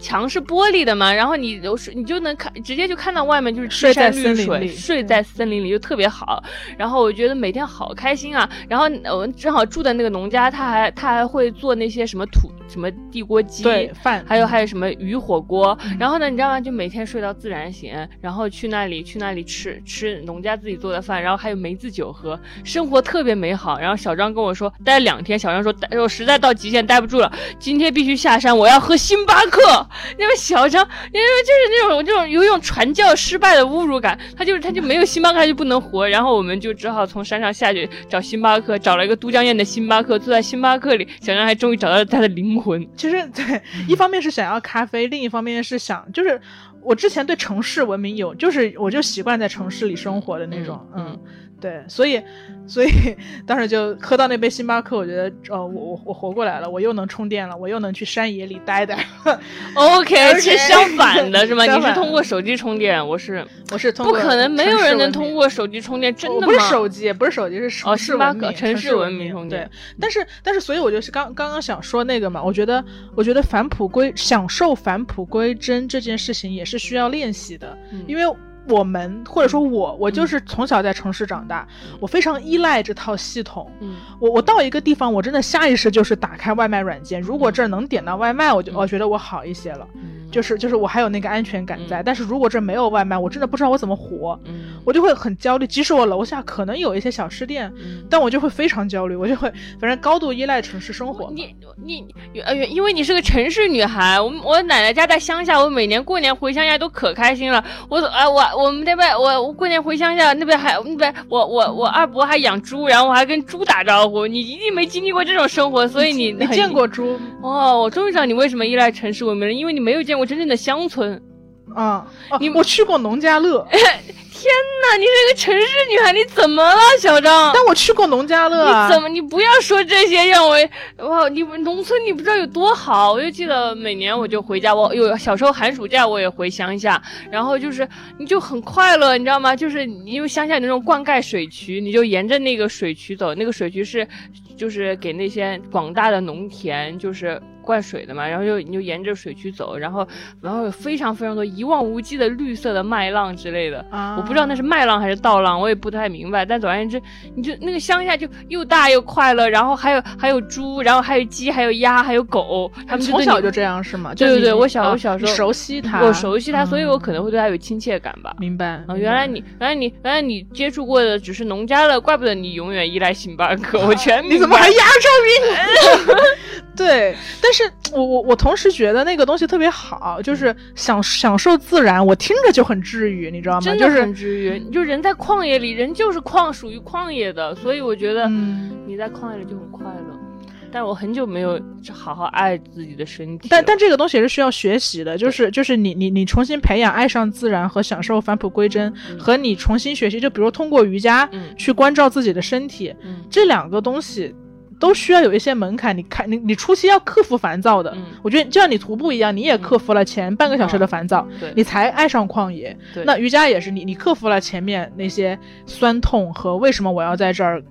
墙是玻璃的嘛，然后你你就能看直接就看到外面就是睡在森林里，睡在。森林里就特别好，然后我觉得每天好开心啊。然后我们正好住在那个农家，他还他还会做那些什么土什么地锅鸡，对饭，还有还有什么鱼火锅。然后呢，你知道吗？就每天睡到自然醒，然后去那里去那里吃吃农家自己做的饭，然后还有梅子酒喝，生活特别美好。然后小张跟我说待两天，小张说待我实在到极限待不住了，今天必须下山，我要喝星巴克。因为小张，因为就是那种这种有一种传教失败的侮辱感，他就是他就没有星巴。巴克就不能活，然后我们就只好从山上下去找星巴克，找了一个都江堰的星巴克，坐在星巴克里，小张还终于找到了他的灵魂。其实，对，一方面是想要咖啡，另一方面是想，就是我之前对城市文明有，就是我就习惯在城市里生活的那种，嗯。对，所以，所以当时就喝到那杯星巴克，我觉得，哦，我我我活过来了，我又能充电了，我又能去山野里待待。OK，而且相反的是吗？你是通过手机充电，我是我是通过不可能，没有人能通过手机充电，真的吗？不是手机，不是手机，是城市文明，城市文明充电。对，但是但是，所以我就是刚刚刚想说那个嘛，我觉得我觉得返璞归享受返璞归真这件事情也是需要练习的，因为。我们或者说我，我就是从小在城市长大，我非常依赖这套系统。嗯，我我到一个地方，我真的下意识就是打开外卖软件，如果这儿能点到外卖，我就我觉得我好一些了。就是就是我还有那个安全感在，但是如果这没有外卖，我真的不知道我怎么活，我就会很焦虑。即使我楼下可能有一些小吃店，但我就会非常焦虑，我就会反正高度依赖城市生活。你你呃，因为你是个城市女孩，我我奶奶家在乡下，我每年过年回乡下都可开心了。我哎我我们那边我我过年回乡下那边还那边我我我二伯还养猪，然后我还跟猪打招呼。你一定没经历过这种生活，所以你 你见过猪哦？我终于知道你为什么依赖城市文明了，因为你没有见过真正的乡村。啊，你我去过农家乐。天哪，你是个城市女孩，你怎么了，小张？但我去过农家乐。你怎么？你不要说这些，让我哇！你农村你不知道有多好。我就记得每年我就回家，我有小时候寒暑假我也回乡下，然后就是你就很快乐，你知道吗？就是因为乡下那种灌溉水渠，你就沿着那个水渠走，那个水渠是就是给那些广大的农田就是。灌水的嘛，然后就你就沿着水渠走，然后然后有非常非常多一望无际的绿色的麦浪之类的，我不知道那是麦浪还是稻浪，我也不太明白。但总而言之，你就那个乡下就又大又快乐，然后还有还有猪，然后还有鸡，还有鸭，还有狗，他们从小就这样是吗？对对对，我小我小时候熟悉它，我熟悉它，所以我可能会对它有亲切感吧。明白啊，原来你原来你原来你接触过的只是农家乐，怪不得你永远依赖星巴克。我全 你怎么还压着你？对，但是我我我同时觉得那个东西特别好，就是享享受自然，我听着就很治愈，你知道吗？真的很治愈。就人在旷野里，人就是旷属于旷野的，所以我觉得你在旷野里就很快乐。但我很久没有好好爱自己的身体。但但这个东西也是需要学习的，就是就是你你你重新培养爱上自然和享受返璞归真，和你重新学习，就比如通过瑜伽去关照自己的身体，这两个东西。都需要有一些门槛。你看，你你初期要克服烦躁的。嗯我觉得就像你徒步一样，你也克服了前半个小时的烦躁，对你才爱上旷野。对那瑜伽也是，你你克服了前面那些酸痛和为什么我要在这儿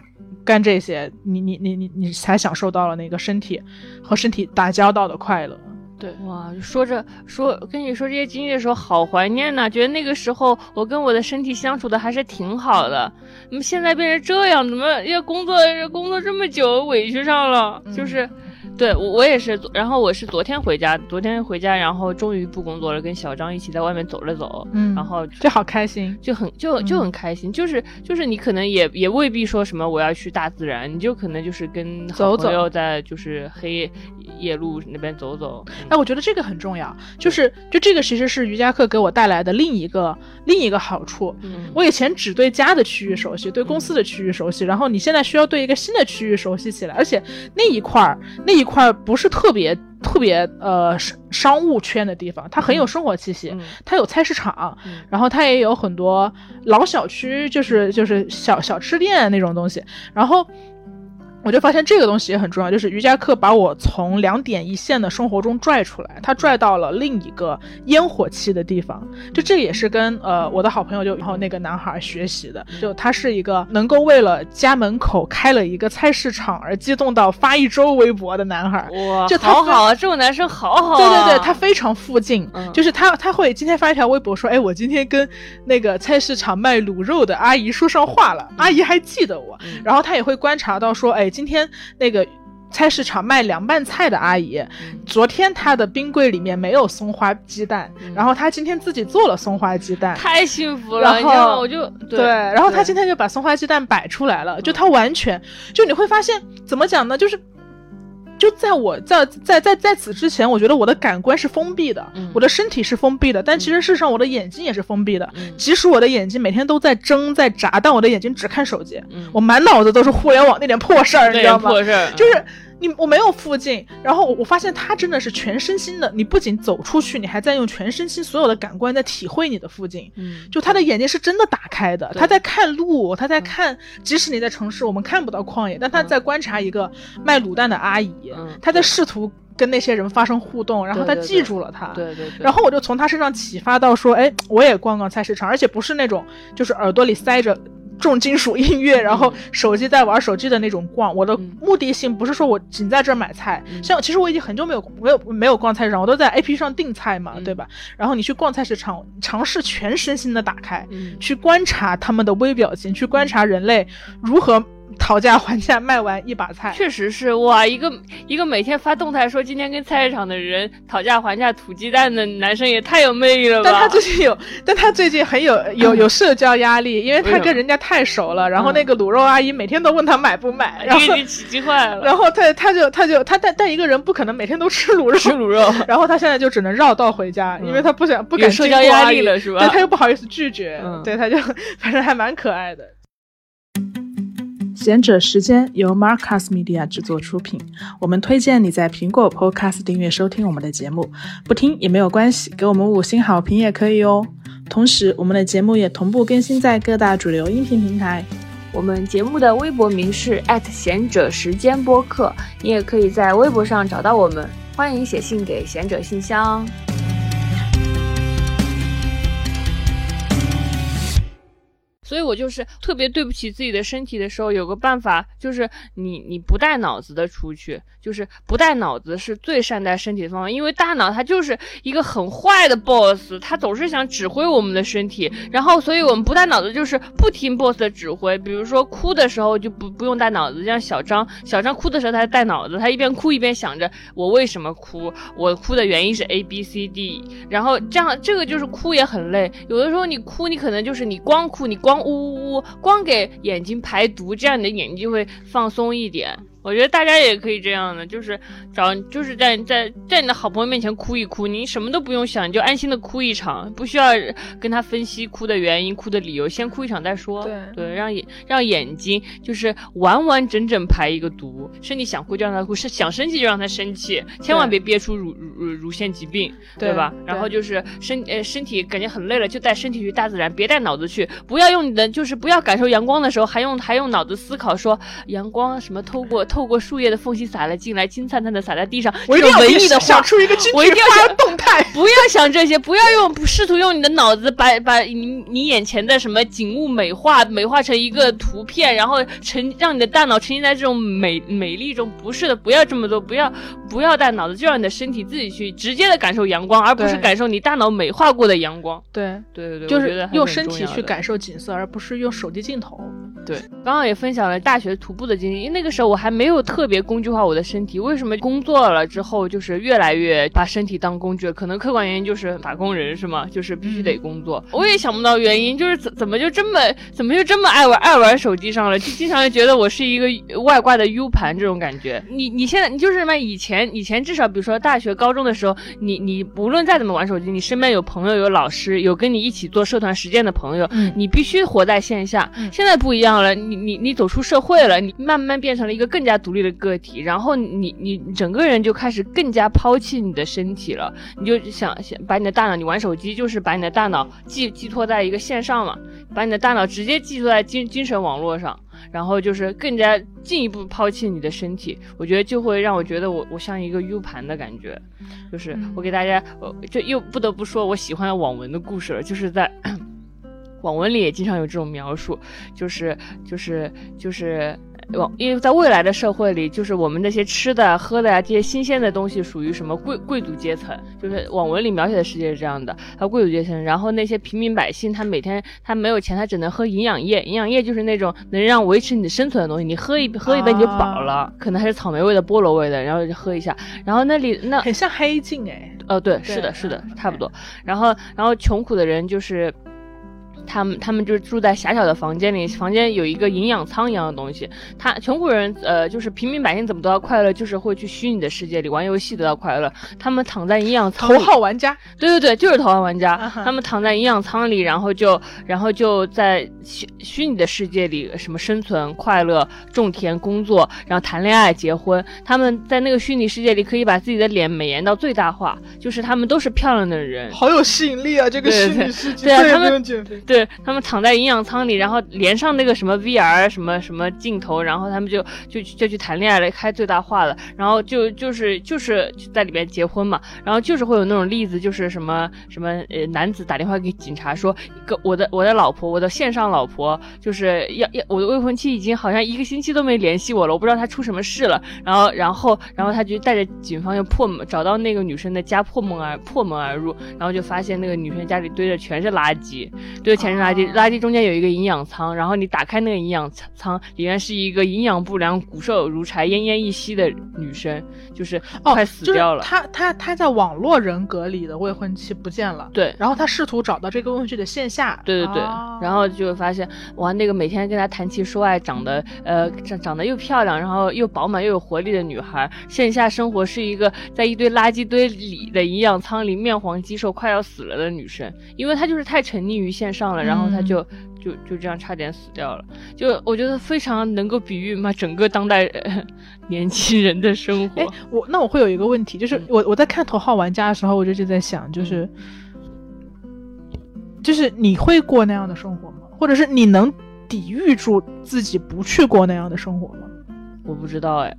干这些，你你你你你才享受到了那个身体和身体打交道的快乐。对，哇，说着说跟你说这些经历的时候，好怀念呐、觉得那个时候我跟我的身体相处的还是挺好的。怎么现在变成这样？怎么要工作工作这么久，委屈上了？就是，对我我也是，然后我是昨天回家，昨天回家，然后终于不工作了，跟小张一起在外面走了走，嗯然后就好开心。就很就就很开心，就是就是你可能也也未必说什么我要去大自然，你就可能就是跟好走走朋友在就是黑夜路那边走走。哎，我觉得这个很重要，就是就这个其实是瑜伽课给我带来的另一个另一个好处。嗯我以前只对家的区域熟悉，对公司的区域熟悉，然后你现在需要对一个新的区域熟悉起来，而且那一块儿那一块儿不是特别特别呃商商务圈的地方，它很有生活气息，嗯它有菜市场，嗯然后它也有很多老小区，就是就是小小吃店那种东西，然后。我就发现这个东西也很重要，就是瑜伽课把我从两点一线的生活中拽出来，它拽到了另一个烟火气的地方。就这也是跟呃我的好朋友就然后那个男孩学习的，就他是一个能够为了家门口开了一个菜市场而激动到发一周微博的男孩。哇，就好好啊，这种男生好好、啊。对对对，他非常附近，嗯就是他他会今天发一条微博说，哎，我今天跟那个菜市场卖卤肉的阿姨说上话了，阿姨还记得我，嗯然后他也会观察到说，哎，今天那个。菜市场卖凉拌菜的阿姨，嗯昨天她的冰柜里面没有松花鸡蛋，嗯然后她今天自己做了松花鸡蛋，太幸福了，然？后我就对，然后她今天就把松花鸡蛋摆出来了，就她完全就你会发现怎么讲呢？就是就在我在在在在此之前，我觉得我的感官是封闭的，嗯我的身体是封闭的，但其实事实上我的眼睛也是封闭的。嗯即使我的眼睛每天都在睁在眨，但我的眼睛只看手机，嗯我满脑子都是互联网那点破事儿，你那知道吗？点破事儿，就是你我没有附近，然后我我发现他真的是全身心的，你不仅走出去，你还在用全身心所有的感官在体会你的附近。嗯，就他的眼睛是真的打开的，他在看路，他在看，即使你在城市，我们看不到旷野，但他嗯在观察一个卖卤蛋的阿姨，嗯他在试图跟那些人发生互动，然后他记住了他。对对对，然后我就从他身上启发到说，哎，我也逛逛菜市场，而且不是那种就是耳朵里塞着重金属音乐，然后手机在玩手机的那种逛。我的嗯目的性不是说我仅在这儿买菜，嗯像其实我已经很久没有没有没有逛菜市场，我都在 A P P 上订菜嘛，嗯对吧？然后你去逛菜市场，尝试全身心的打开，嗯去观察他们的微表情，去观察人类如何 讨价还价卖完一把菜。确实是哇，一个一个每天发动态说今天跟菜市场的人讨价还价土鸡蛋的男生也太有魅力了吧！但他最近有，但他最近很有有有社交压力，因为他跟人家太熟了。然后嗯那个卤肉阿姨每天都问他买不买，然后给你起急坏了，然后他他就他就他但但一个人不可能每天都吃卤肉，吃卤肉，然后他现在就只能绕道回家，嗯因为他不想不有敢社交压力了是吧？对他又不好意思拒绝，嗯对他就 反正还蛮可爱的。贤者时间由 Marcus Media 制作出品，我们推荐你在苹果 Podcast 订阅收听我们的节目，不听也没有关系，给我们五星好评也可以哦。同时，我们的节目也同步更新在各大主流音频平台。我们节目的微博名是贤者时间播客，你也可以在微博上找到我们，欢迎写信给贤者信箱。所以我就是特别对不起自己的身体的时候，有个办法，就是你你不带脑子的出去，就是不带脑子是最善待身体的方法，因为大脑它就是一个很坏的 boss，它总是想指挥我们的身体，然后所以我们不带脑子就是不听 boss 的指挥，比如说哭的时候就不不用带脑子，像小张，小张哭的时候他带脑子，他一边哭一边想着我为什么哭，我哭的原因是 A B C D，然后这样这个就是哭也很累，有的时候你哭你可能就是你光哭你光呜呜呜，光给眼睛排毒，这样你的眼睛就会放松一点。我觉得大家也可以这样的，就是找，就是在在在你的好朋友面前哭一哭，你什么都不用想，你就安心的哭一场，不需要跟他分析哭的原因、哭的理由，先哭一场再说。对对，让眼让眼睛就是完完整整排一个毒，身体想哭就让他哭，是想生气就让他生气，千万别憋出乳乳乳腺疾病，对吧？对然后就是身呃身体感觉很累了，就带身体去大自然，别带脑子去，不要用你的就是不要感受阳光的时候还用还用脑子思考说阳光什么透过。透过树叶的缝隙洒了进来，金灿灿的洒在地上。我一定要文艺的想，出一个京我一定要发动态。不要想这些，不要用试图用你的脑子把把你你眼前的什么景物美化美化成一个图片，然后沉让你的大脑沉浸在这种美美丽中。不是的，不要这么做，不要不要带脑子，就让你的身体自己去直接的感受阳光，而不是感受你大脑美化过的阳光。对，对对对，就是用身体去感受景色，而不是用手机镜头。对，刚刚也分享了大学徒步的经历，因为那个时候我还没有特别工具化我的身体。为什么工作了之后就是越来越把身体当工具？可能客观原因就是打工人是吗？就是必须得工作。我也想不到原因，就是怎怎么就这么怎么就这么爱玩爱玩手机上了？就经常就觉得我是一个外挂的 U 盘这种感觉。你你现在你就是什么？以前以前至少比如说大学高中的时候，你你无论再怎么玩手机，你身边有朋友有老师有跟你一起做社团实践的朋友，嗯你必须活在线下。嗯现在不一样了，你你你走出社会了，你慢慢变成了一个更加独立的个体，然后你你你整个人就开始更加抛弃你的身体了，你就想想把你的大脑，你玩手机就是把你的大脑寄寄托在一个线上嘛，把你的大脑直接寄托在精精神网络上。然后就是更加进一步抛弃你的身体，我觉得就会让我觉得我我像一个 U 盘的感觉，就是嗯我给大家，我这又不得不说我喜欢网文的故事了，就是在 网文里也经常有这种描述，就是就是就是网，因为在未来的社会里，就是我们那些吃的、喝的呀、这些新鲜的东西属于什么贵贵族阶层，就是网文里描写的世界是这样的，还有贵族阶层，然后那些平民百姓，他每天他没有钱，他只能喝营养液，营养液就是那种能让维持你的生存的东西，你喝一喝一杯你就饱了，可能还是草莓味的、菠萝味的，然后就喝一下，然后那里那很像黑镜哎。呃，对，对是的，是的，嗯差不多。然后，然后穷苦的人就是。他们他们就是住在狭小的房间里，房间有一个营养舱一样的东西。他穷苦人，呃，就是平民百姓怎么得到快乐，就是会去虚拟的世界里玩游戏得到快乐。他们躺在营养舱里，头号玩家，对对对，就是头号玩家。他们躺在营养舱里，然后就然后就在虚虚拟的世界里，什么生存、快乐、种田、工作，然后谈恋爱、结婚。他们在那个虚拟世界里可以把自己的脸美颜到最大化，就是他们都是漂亮的人。好有吸引力啊！这个对对虚拟世界，对啊他们用他们躺在营养舱里，然后连上那个什么 VR 什么什么镜头，然后他们就就就去谈恋爱了，开最大化了，然后就就是就是在里边结婚嘛，然后就是会有那种例子，就是什么什么呃男子打电话给警察说，个我的我的老婆，我的线上老婆就是要要我的未婚妻已经好像一个星期都没联系我了，我不知道她出什么事了，然后然后然后他就带着警方就破门找到那个女生的家破门而破门而入，然后就发现那个女生家里堆的全是垃圾，堆的全是垃圾，哦垃圾中间有一个营养仓，然后你打开那个营养仓，里面是一个营养不良、骨瘦如柴、奄奄一息的女生，就是哦，快死就是掉了。他他他在网络人格里的未婚妻不见了，对，然后她试图找到这个未婚妻的线下，对对对，哦然后就发现哇，那个每天跟她谈情说爱，长得呃长长得又漂亮，然后又饱满又有活力的女孩，线下生活是一个在一堆垃圾堆里的营养仓里面黄肌瘦快要死了的女生，因为她就是太沉溺于线上了，然后他就、就就这样差点死掉了。就我觉得非常能够比喻嘛整个当代、呃年轻人的生活哎。，我那我会有一个问题，就是嗯我我在看《头号玩家》的时候，我就就在想，就是、就是你会过那样的生活吗？或者是你能抵御住自己不去过那样的生活吗？我不知道哎，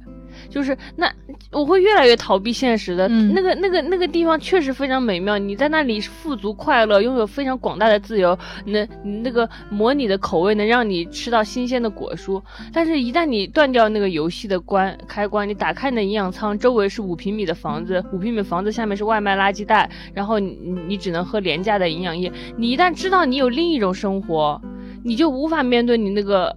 就是那我会越来越逃避现实的。嗯那个那个那个地方确实非常美妙，你在那里富足快乐，拥有非常广大的自由，那你那个模拟的口味能让你吃到新鲜的果蔬。但是，一旦你断掉那个游戏的关开关，你打开你的营养舱，周围是五平米的房子，五平米房子下面是外卖垃圾袋，然后你你你只能喝廉价的营养液。你一旦知道你有另一种生活，你就无法面对你那个。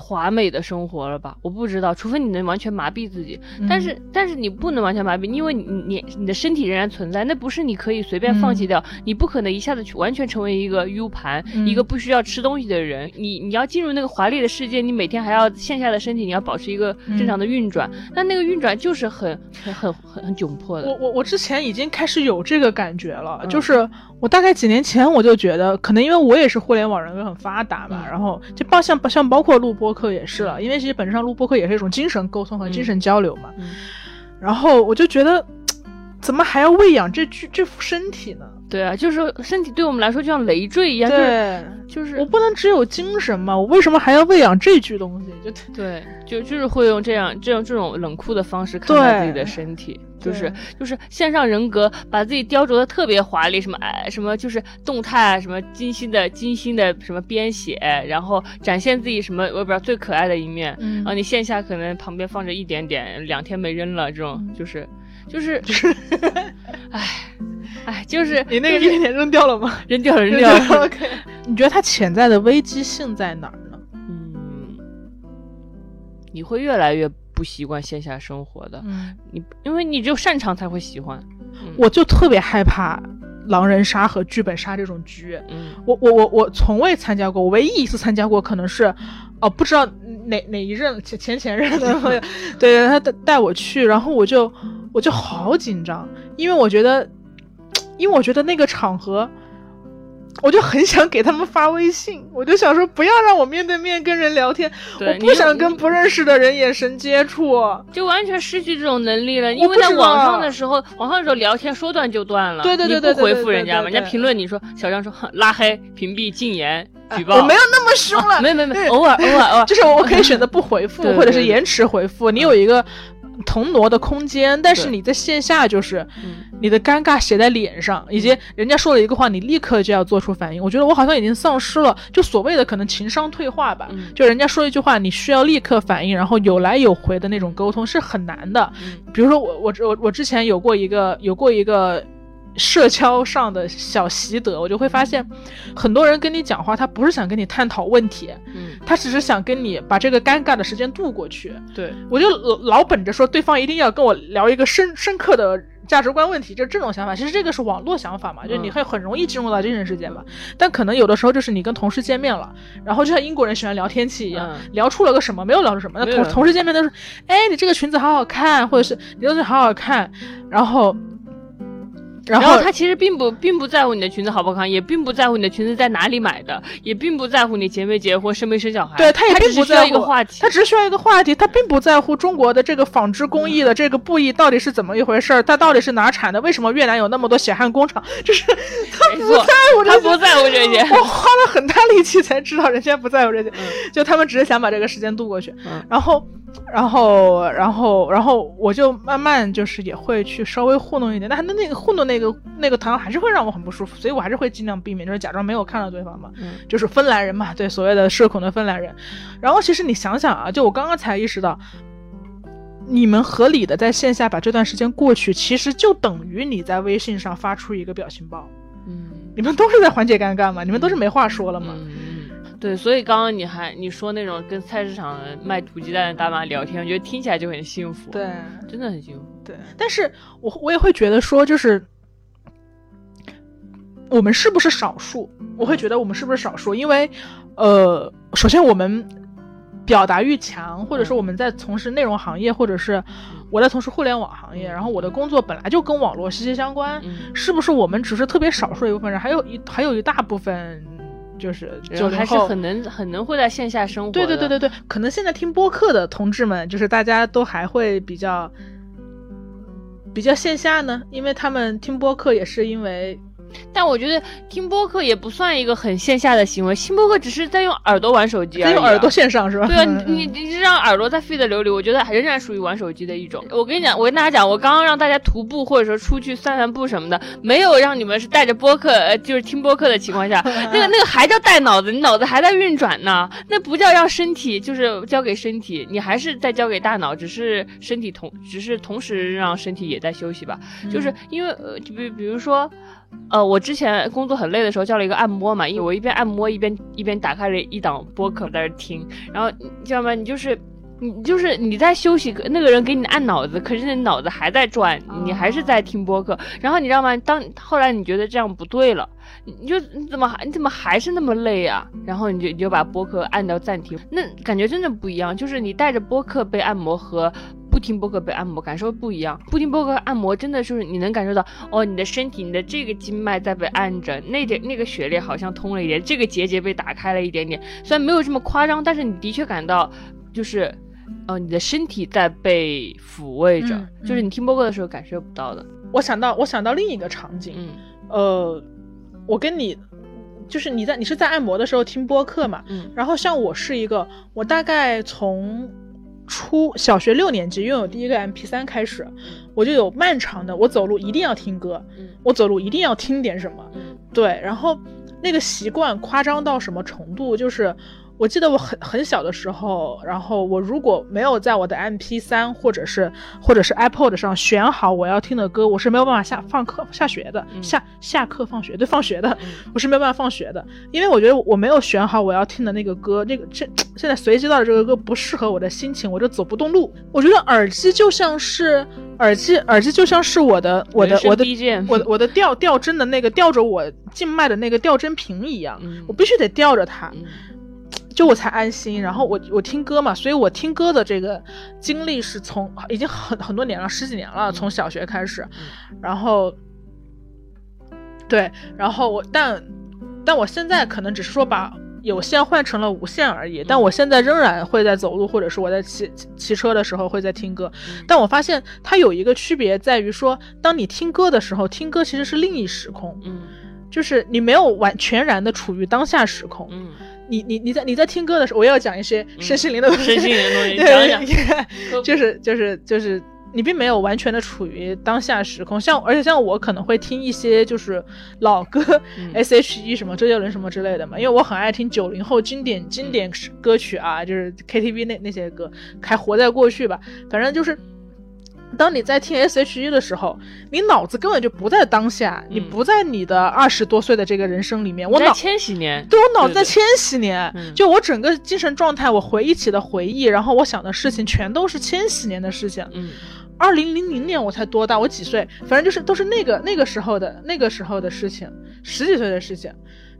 华美的生活了吧？我不知道，除非你能完全麻痹自己。但是，但是你不能完全麻痹，因为你你你的身体仍然存在，那不是你可以随便放弃掉。你不可能一下子去完全成为一个 U 盘，嗯一个不需要吃东西的人。你你要进入那个华丽的世界，你每天还要线下的身体，你要保持一个正常的运转。但那个运转就是很很很很很窘迫的。我我我之前已经开始有这个感觉了，嗯就是我大概几年前我就觉得，可能因为我也是互联网人格很发达嘛，嗯然后就包像像包括录播课也是了，因为其实本质上录播客也是一种精神沟通和精神交流嘛，嗯。然后我就觉得，怎么还要喂养这具这副身体呢？对啊，就是身体对我们来说就像累赘一样，对，就是我不能只有精神嘛？我为什么还要喂养这具东西？就对，就就是会用这样这样这种冷酷的方式看待自己的身体，就是就是线上人格把自己雕琢的特别华丽，什么哎什么就是动态，什么精心的精心的什么编写，然后展现自己什么我也不知道最可爱的一面，然后你线下可能旁边放着一点点，两天没扔了，这种就是就是 就是，唉。哎，就是你那个一点点扔掉了吗？扔掉了，扔掉了。OK。你觉得它潜在的危机性在哪儿呢？嗯，你会越来越不习惯线下生活的。嗯，你因为你只有擅长才会喜欢。我就特别害怕狼人杀和剧本杀这种局。嗯，我我我我从未参加过，我唯一一次参加过可能是，哦，不知道哪哪一任前前前任的朋友，对他带带我去，然后我就我就好紧张，因为我觉得。因为我觉得那个场合，我就很想给他们发微信，我就想说不要让我面对面跟人聊天，我不想跟不认识的人眼神接触，就完全失去这种能力了。因为在网上的时候，网上的时候聊天说断就断了，对对对对，不回复人家，人家评论你说小张说拉黑、屏蔽、禁言、举报，我没有那么凶了，没有没有没有，偶尔偶尔偶尔，就是我可以选择不回复，或者是延迟回复，你有一个。同挪的空间，但是你在线下就是你的尴尬写在脸上，以及人家说了一个话，你立刻就要做出反应。我觉得我好像已经丧失了就所谓的可能情商退化吧，就人家说一句话，你需要立刻反应，然后有来有回的那种沟通是很难的。比如说我我我我之前有过一个有过一个。社交上的小习得，我就会发现，很多人跟你讲话，他不是想跟你探讨问题，嗯，他只是想跟你把这个尴尬的时间度过去。对我就老老本着说对方一定要跟我聊一个深深刻的价值观问题，就这种想法。其实这个是网络想法嘛，就你会很容易进入到精神世界嘛。但可能有的时候就是你跟同事见面了，然后就像英国人喜欢聊天气一样，聊出了个什么，没有聊出什么。那同同事见面都是，哎，你这个裙子好好看，或者是你东西好好看，然后。然后他其实并不并不在乎你的裙子好不好看，也并不在乎你的裙子在哪里买的，也并不在乎你结没结婚、生没生小孩。对他也并不在乎一个话题，他只是需要一个话题，他并不在乎中国的这个纺织工艺的这个布艺到底是怎么一回事儿，它到底是哪产的？为什么越南有那么多血汗工厂？就是他不在乎这些，他不在乎这些。我花了很大力气才知道人家不在乎这些，就他们只是想把这个时间度过去。然后，然后，然后，然后我就慢慢就是也会去稍微糊弄一点，但那那个糊弄那个那个糖。还是会让我很不舒服，所以我还是会尽量避免，就是假装没有看到对方嘛，就是芬兰人嘛，对所谓的社恐的芬兰人。然后其实你想想啊，就我刚刚才意识到，你们合理的在线下把这段时间过去，其实就等于你在微信上发出一个表情包，嗯，你们都是在缓解尴尬嘛，你们都是没话说了嘛，嗯，对，所以刚刚你还你说那种跟菜市场卖土鸡蛋的大妈聊天，我觉得听起来就很幸福，对，真的很幸福，对，但是我我也会觉得说就是。我们是不是少数？我会觉得我们是不是少数？因为，呃，首先我们表达欲强，或者说我们在从事内容行业，或者是我在从事互联网行业，然后我的工作本来就跟网络息息相关，是不是我们只是特别少数一部分人？还有一还有一大部分就是就还是很能很能会在线下生活。对对对对对，可能现在听播客的同志们，就是大家都还会比较比较线下呢，因为他们听播客也是因为。但我觉得听播客也不算一个很线下的行为，听播客只是在用耳朵玩手机，啊用耳朵线上是吧？对啊，你你让耳朵在 feed 流里，我觉得还仍然属于玩手机的一种。我跟你讲，我跟大家讲，我刚刚让大家徒步或者说出去散散步什么的，没有让你们是带着播客，呃，就是听播客的情况下，那个那个还叫带脑子，你脑子还在运转呢，那不叫让身体就是交给身体，你还是在交给大脑，只是身体同只是同时让身体也在休息吧，就是因为呃，就比比如说。呃，我之前工作很累的时候叫了一个按摩嘛，因为我一边按摩一边一边打开了一档播客在那听，然后你知道吗？你就是你就是你在休息，那个人给你按脑子，可是你脑子还在转，你还是在听播客。然后你知道吗？当后来你觉得这样不对了，你就你怎么还你怎么还是那么累啊？然后你就你就把播客按到暂停，那感觉真的不一样，就是你带着播客被按摩和。不听播客被按摩感受不一样，不听播客按摩真的就是你能感受到哦，你的身体你的这个经脉在被按着，那点那个血液好像通了一点，这个结节被打开了一点点，虽然没有这么夸张，但是你的确感到就是，呃，你的身体在被抚慰着，就是你听播客的时候感受不到的。我想到我想到另一个场景，嗯呃，我跟你就是你在你是在按摩的时候听播客嘛，嗯。然后像我是一个，我大概从初小学六年级拥有第一个 MP 三开始，我就有漫长的我走路一定要听歌，嗯我走路一定要听点什么，嗯对，然后那个习惯夸张到什么程度，就是。我记得我很很小的时候，然后我如果没有在我的 MP 三或者是或者是 iPod 上选好我要听的歌，我是没有办法下放课下学的，嗯下下课放学对放学的，嗯我是没有办法放学的，因为我觉得我没有选好我要听的那个歌，那个这现在随机到的这个歌不适合我的心情，我就走不动路。我觉得耳机就像是耳机，耳机就像是我的我的我的我的 我的吊吊针的那个吊着我静脉的那个吊针瓶一样，嗯我必须得吊着它，嗯就我才安心。然后我我听歌嘛，所以我听歌的这个经历是从已经很很多年了，十几年了，从小学开始，然后对，然后我但但我现在可能只是说把。有线换成了无线而已，但我现在仍然会在走路，或者是我在骑骑车的时候会在听歌。但我发现它有一个区别在于说，当你听歌的时候，听歌其实是另一时空，嗯就是你没有完全然的处于当下时空。嗯，你你你在你在听歌的时候，我也要讲一些身心灵的东西，身心灵的东西 对讲讲对就是就是就是你并没有完全的处于当下时空。像而且像我可能会听一些就是老歌、嗯 S.H.E 什么周杰伦什么之类的嘛，因为我很爱听九零后经典经典歌曲啊，就是 KTV 那那些歌，还活在过去吧，反正就是。当你在听 S.H.E 的时候，你脑子根本就不在当下，你嗯不在你的二十多岁的这个人生里面。我在脑千禧年，对我脑子在千禧年，嗯就我整个精神状态，我回忆起的回忆，然后我想的事情，全都是千禧年的事情。嗯二零零零年我才多大？我几岁？反正就是都是那个那个时候的那个时候的事情，十几岁的事情。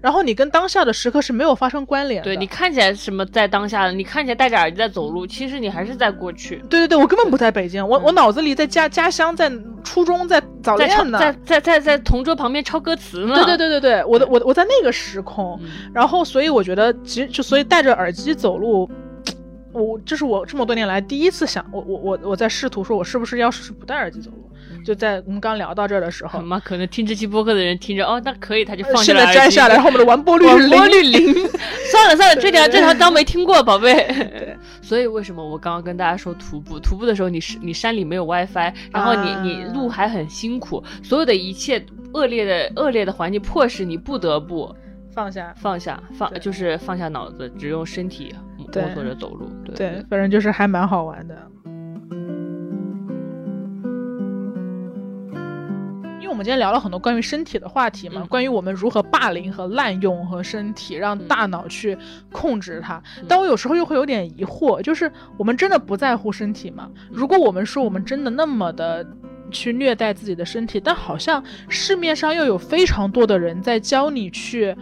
然后你跟当下的时刻是没有发生关联的。对你看起来什么在当下的，你看起来戴着耳机在走路，其实你还是在过去，对对对，我根本不在北京，我、嗯我脑子里在家家乡，在初中，在早恋呢。在在在在同桌旁边抄歌词呢。对对对对对，我的我我在那个时空，嗯然后所以我觉得，其实就所以戴着耳机走路，我这是我这么多年来第一次想，我我我我在试图说，我是不是要试试不戴耳机走路？就在我们刚聊到这儿的时候好，吗？可能听这期播客的人听着，哦，那可以，他就放下现在摘下来，然后我们的完播率是广播零。率零。算了算了，这条这条当没听过，宝贝。所以为什么我刚刚跟大家说徒步？徒步的时候你是你山里没有 WiFi，然后你、啊你路还很辛苦，所有的一切恶劣的恶劣的环境迫使你不得不放下，放下放，就是放下脑子，只用身体摸索着走路。对对，反正就是还蛮好玩的。为我们今天聊了很多关于身体的话题嘛，嗯关于我们如何霸凌和滥用和身体，让嗯大脑去控制它。嗯但我有时候又会有点疑惑，就是我们真的不在乎身体吗？如果我们说我们真的那么的。去虐待自己的身体，但好像市面上又有非常多的人在教你去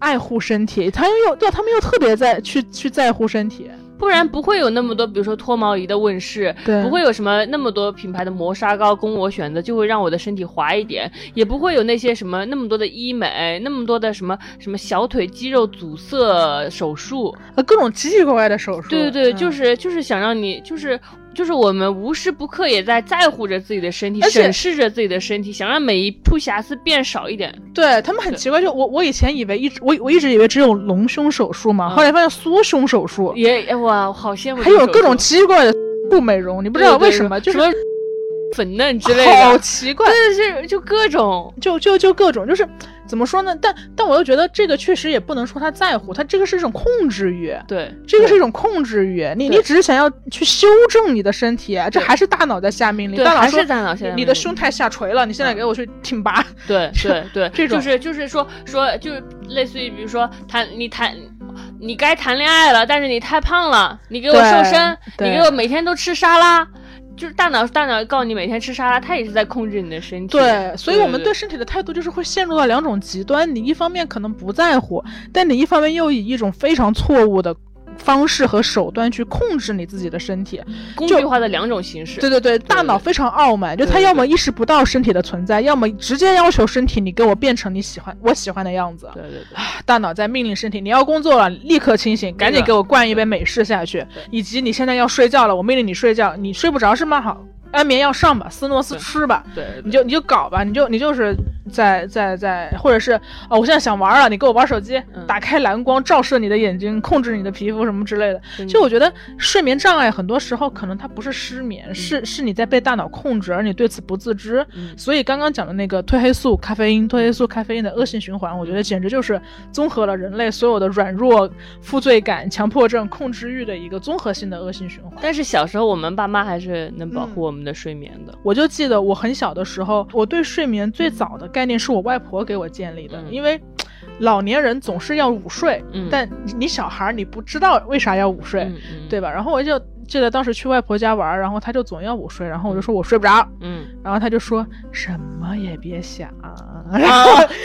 爱护身体，他又对他们又特别在去去在乎身体，不然不会有那么多，比如说脱毛仪的问世，对不会有什么那么多品牌的磨砂膏供我选择，就会让我的身体滑一点，也不会有那些什么那么多的医美，那么多的什么什么小腿肌肉阻塞手术，啊，各种奇奇怪怪的手术。对对对，嗯就是就是想让你就是。就是我们无时不刻也在在乎着自己的身体，审视着自己的身体，想让每一处瑕疵变少一点。对他们很奇怪，就我我以前以为一直我我一直以为只有隆胸手术嘛，嗯后来发现缩胸手术也哇，好羡慕还。有各种奇奇怪怪的 不美容，你不知道为什么，就是粉嫩之类的，好奇怪，对对对就各种。就就就各种就是怎么说呢？但但我又觉得这个确实也不能说他在乎，他这个是一种控制欲。对，这个是一种控制欲，你你只是想要去修正你的身体，这还是大脑在下命令。对，大脑说还是大脑下你的胸太下垂了，你现在给我去挺拔。对对对，这种就是就是说说就是类似于比如说谈你谈。你该谈恋爱了，但是你太胖了，你给我瘦身，你给我每天都吃沙拉，就是大脑大脑告诉你每天吃沙拉，它也是在控制你的身体。对，所以我们对对身体的态度就是会陷入到两种极端，你一方面可能不在乎，但你一方面又以一种非常错误的方式和手段去控制你自己的身体。工具化的两种形式。对对对，大脑非常傲慢，就他要么意识不到身体的存在，要么直接要求身体你给我变成你喜欢我喜欢的样子。对对对，大脑在命令身体，你要工作了，立刻清醒，赶紧给我灌一杯美式下去。以及你现在要睡觉了，我命令你睡觉，你睡不着是吗？好，安眠药上吧，斯诺斯吃吧，对，你就你就搞吧，你就你就是在在在，或者是哦，我现在想玩了，你给我玩手机，嗯打开蓝光照射你的眼睛，控制你的皮肤什么之类的。就我觉得睡眠障碍很多时候可能它不是失眠，嗯是是你在被大脑控制，而你对此不自知。嗯所以刚刚讲的那个褪黑素、咖啡因、褪黑素、咖啡因的恶性循环，我觉得简直就是综合了人类所有的软弱、负罪感、强迫症、控制欲的一个综合性的恶性循环。但是小时候我们爸妈还是能保嗯护我们的睡眠的。我就记得我很小的时候，我对睡眠最早的概念是我外婆给我建立的，嗯因为老年人总是要午睡，嗯但你你小孩儿你不知道为啥要午睡，对吧？然后我就记得当时去外婆家玩儿，然后她就总要我睡，然后我就说我睡不着，嗯然后她就说什么也别想，啊，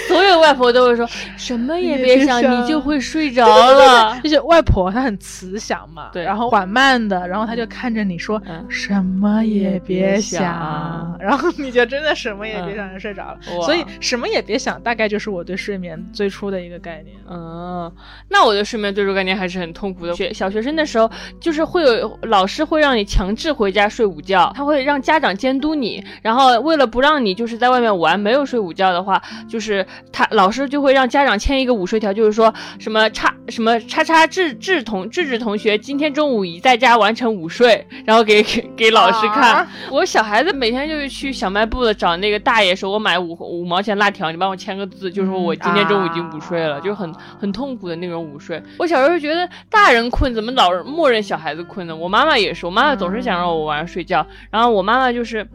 所有外婆都会说什么也别想，你就会睡 着了。就是外婆她很慈祥嘛，对然后缓慢的，然后她就看着你说、嗯什么也别别想想，然后你就真的什么也别想就睡着了。哇所以什么也别想，大概就是我对睡眠最初的一个概念。嗯，那我对睡眠最初概念还是很痛苦的。学小学生的时候，就是会有老师会让你强制回家睡午觉，他会让家长监督你，然后为了不让你就是在外面玩没有睡午觉的话，就是他老师就会让家长签一个午睡条，就是说什么叉什么叉叉志志同志志同学今天中午已在家完成午睡，然后给给给老师看。啊我小孩子每天就是去小卖部的找那个大爷说，我买五五毛钱辣条，你帮我签个字，就说我今天中午已经午睡了，啊就很很痛苦的那种午睡。我小时候觉得大人困，怎么老是默认小孩子困呢？我妈妈妈也是，我妈妈总是想让我晚上睡觉，然后我妈妈就是，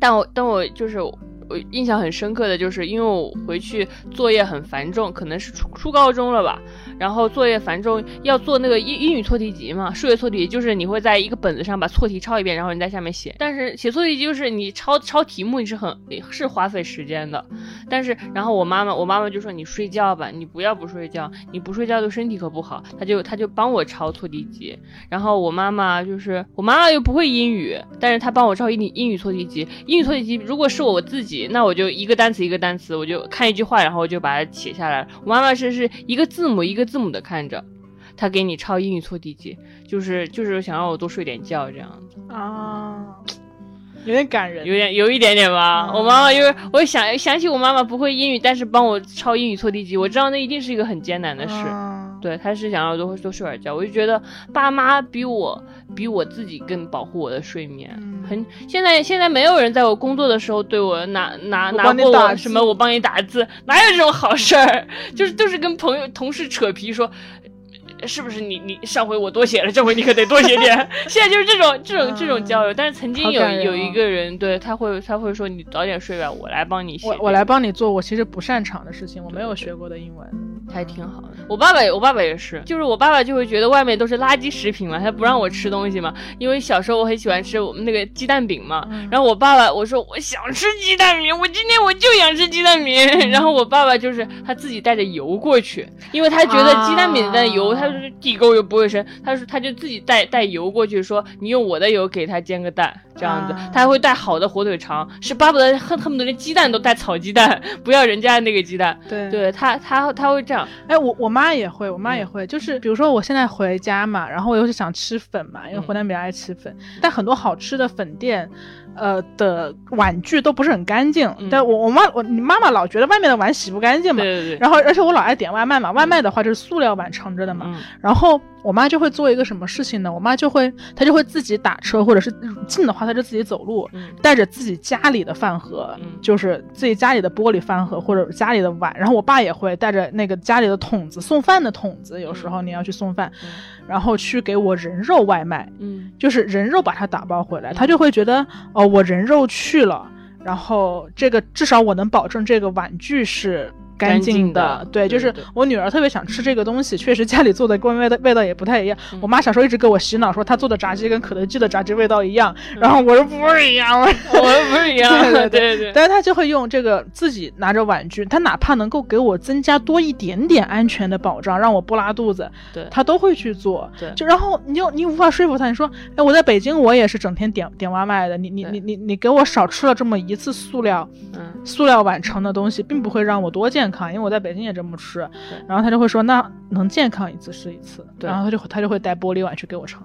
但我但我就是。我印象很深刻的就是，因为我回去作业很繁重，可能是初初高中了吧，然后作业繁重，要做那个英英语错题集嘛，数学错题就是你会在一个本子上把错题抄一遍，然后你在下面写。但是写错题集就是你抄抄题目，你是很是花费时间的。但是然后我妈妈，我妈妈就说你睡觉吧，你不要不睡觉，你不睡觉对身体可不好。她就她就帮我抄错题集。然后我妈妈就是我妈妈又不会英语，但是她帮我抄英英语错题集。英语错题集如果是我自己，那我就一个单词一个单词，我就看一句话，然后我就把它写下来。我妈妈是是一个字母一个字母的看着。他给你抄英语错题集，就是就是想让我多睡点觉这样子。啊，有点感人，有点有一点点吧。嗯我妈妈因为，我想想起我妈妈不会英语，但是帮我抄英语错题集，我知道那一定是一个很艰难的事。嗯对，他是想要多多睡会儿觉，我就觉得爸妈比我比我自己更保护我的睡眠。嗯很现在现在没有人在我工作的时候对我拿拿拿过我什么我帮你打字，哪有这种好事儿？就是就是跟朋友同事扯皮说。是不是你你上回我多写了，这回你可得多写点。现在就是这种这种这种交流，但是曾经有有一哦个人，对他会他会说你早点睡吧，我来帮你写。我我来，帮你做我其实不擅长的事情，我没有学过的英文。还挺好的。我爸爸也我爸爸也是，就是我爸爸就会觉得外面都是垃圾食品嘛，他不让我吃东西嘛。因为小时候我很喜欢吃我们那个鸡蛋饼嘛，嗯然后我爸爸我说我想吃鸡蛋饼，我今天我就想吃鸡蛋饼。嗯然后我爸爸就是他自己带着油过去，因为他觉得鸡蛋饼的油啊他就是地沟油不会生，他说他就自己带带油过去，说你用我的油给他煎个蛋这样子啊，他还会带好的火腿肠，是巴不得恨恨不得连鸡蛋都带草鸡蛋，不要人家那个鸡蛋。对。对他他他会这样，哎，我我妈也会，我妈也会，就是比如说我现在回家嘛，然后我又是想吃粉嘛，因为嗯湖南比较爱吃粉，但很多好吃的粉店。呃的碗具都不是很干净，嗯。但我我妈我你妈妈老觉得外面的碗洗不干净嘛，对对对，然后而且我老爱点外卖嘛，外卖的话就是塑料碗盛着的嘛，嗯然后我妈就会做一个什么事情呢？我妈就会她就会自己打车，或者是近的话她就自己走路，嗯带着自己家里的饭盒，嗯就是自己家里的玻璃饭盒或者家里的碗，然后我爸也会带着那个家里的桶子，送饭的桶子，有时候你要去送饭，嗯然后去给我人肉外卖，嗯就是人肉把它打包回来，嗯他就会觉得哦，我人肉去了，然后这个至少我能保证这个碗具是。干净的。对，就是我女儿特别想吃这个东西，确实家里做的跟味道味道也不太一样。嗯。我妈小时候一直给我洗脑说她做的炸鸡跟肯德基的炸鸡味道一样，嗯。然后我说不是一样，我说 不是一样，对对 对。对，但是她就会用这个自己拿着碗具，她哪怕能够给我增加多一点点安全的保障，让我不拉肚子，对。她都会去做。对。就然后你就你无法说服她，你说，哎，我在北京我也是整天点点外卖的，你你你你你给我少吃了这么一次塑料嗯。塑料碗盛的东西，并不会让我多健康，因为我在北京也这么吃。然后他就会说，那能健康一次是一次，然后他就他就会带玻璃碗去给我盛。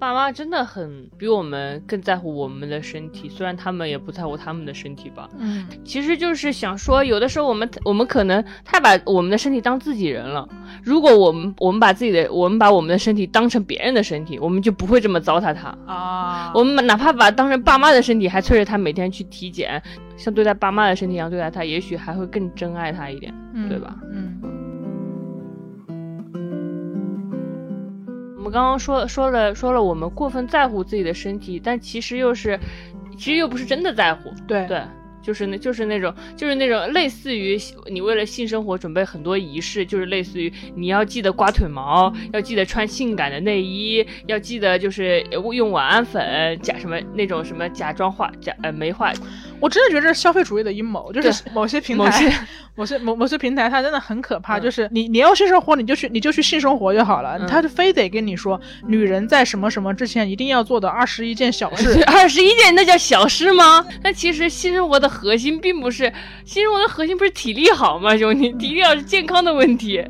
爸妈真的很比我们更在乎我们的身体，虽然他们也不在乎他们的身体吧。嗯，其实就是想说，有的时候我们我们可能太把我们的身体当自己人了。如果我们我们把自己的我们把我们的身体当成别人的身体，我们就不会这么糟蹋它。啊，我们哪怕把它当成爸妈的身体，还催着他每天去体检，像对待爸妈的身体一样对待他，也许还会更珍爱他一点，对吧？嗯。我们刚刚说说了说了，我们过分在乎自己的身体，但其实又是，其实又不是真的在乎。对对，就是那，就是那种，就是那种类似于你为了性生活准备很多仪式，就是类似于你要记得刮腿毛，要记得穿性感的内衣，要记得就是用晚安粉，假什么那种什么假装化假呃没化。我真的觉得这是消费主义的阴谋，就是某些平台、某些某些某某些平台，它真的很可怕。就是你你要性生活，你就去你就去性生活就好了，他就非得跟你说，女人在什么什么之前一定要做的二十一件小 事。二十一件那叫小事吗？那其实性生活的核心并不是性生活的核心不是体力好吗，兄弟？体力好是健康的问题。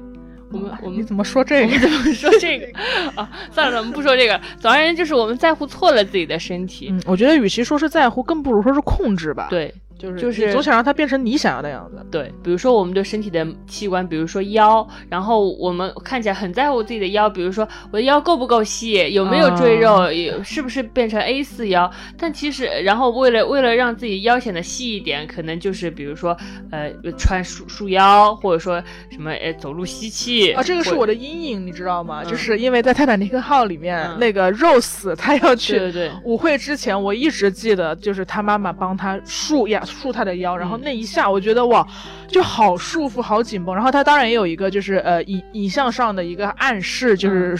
我们我们怎么说这个？怎么说这个啊？算了，我们不说这个。总而言之，就是我们在乎错了自己的身体。嗯，我觉得与其说是在乎，更不如说是控制吧。对。就是就是总想让它变成你想要的样子。对，比如说我们对身体的器官，比如说腰，然后我们看起来很在乎自己的腰，比如说我的腰够不够细，有没有赘肉，是不是变成 A 四腰？但其实，然后为了为了让自己腰显得细一点，可能就是比如说呃穿束束腰，或者说什么呃走路吸气啊，这个是我的阴影，你知道吗？就是因为在泰坦尼克号里面，那个 Rose 他要去舞会之前，我一直记得就是他妈妈帮他束呀。束他的腰，然后那一下，我觉得哇，就好束缚，好紧绷。然后他当然也有一个，就是呃影影像上的一个暗示，就是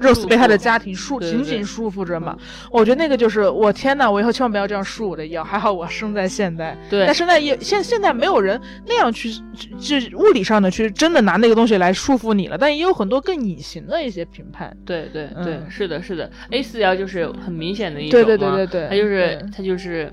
Rose 被他的家庭束紧紧束缚着嘛。我觉得那个就是我天呐，我以后千万不要这样束我的腰。还好我生在现代，对，但是呢，也现现在没有人那样去，就物理上的去真的拿那个东西来束缚你了。但也有很多更隐形的一些评判。对对对，是的，是的，A 四腰就是很明显的一种，对对对对对，它就是它就是。